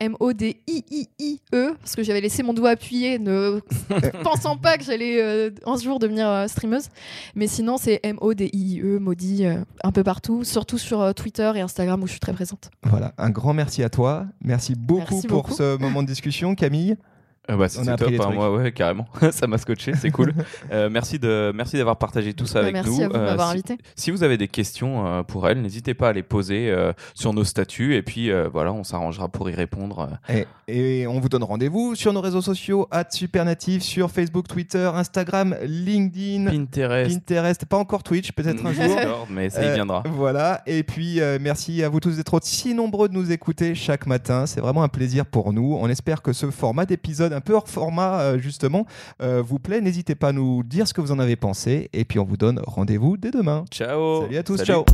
M-O-D-I-I-I-E, parce que j'avais laissé mon doigt appuyé, ne [LAUGHS] pensant pas que j'allais euh, un jour devenir euh, streameuse. Mais sinon, c'est M-O-D-I-I-E, maudit, euh, un peu partout, surtout sur euh, Twitter et Instagram où je suis très présente. Voilà, un grand merci à toi. Merci beaucoup Merci pour beaucoup. ce moment de discussion, Camille. Euh, bah, c'était top, hein, moi, ouais, carrément. [LAUGHS] ça m'a scotché, c'est cool. [LAUGHS] Euh, merci de, merci d'avoir partagé tout ça Bah, avec merci nous. à vous de Euh, m'avoir si- invité. Si vous avez des questions euh, pour elle, n'hésitez pas à les poser euh, sur nos statuts et puis euh, voilà, on s'arrangera pour y répondre. Et, et on vous donne rendez-vous sur nos réseaux sociaux, Supernatif, sur Facebook, Twitter, Instagram, LinkedIn, Pinterest, Pinterest, pas encore Twitch, peut-être un jour. [LAUGHS] Discord, mais ça y Euh, viendra. Voilà, et puis euh, merci à vous tous d'être si nombreux de nous écouter chaque matin. C'est vraiment un plaisir pour nous. On espère que ce format d'épisode, un peu hors format euh, justement, euh, vous plaît. N'hésitez pas à nous dire ce que vous en avez pensé. Et puis on vous donne rendez-vous dès demain. Ciao. Salut à tous, Salut. ciao.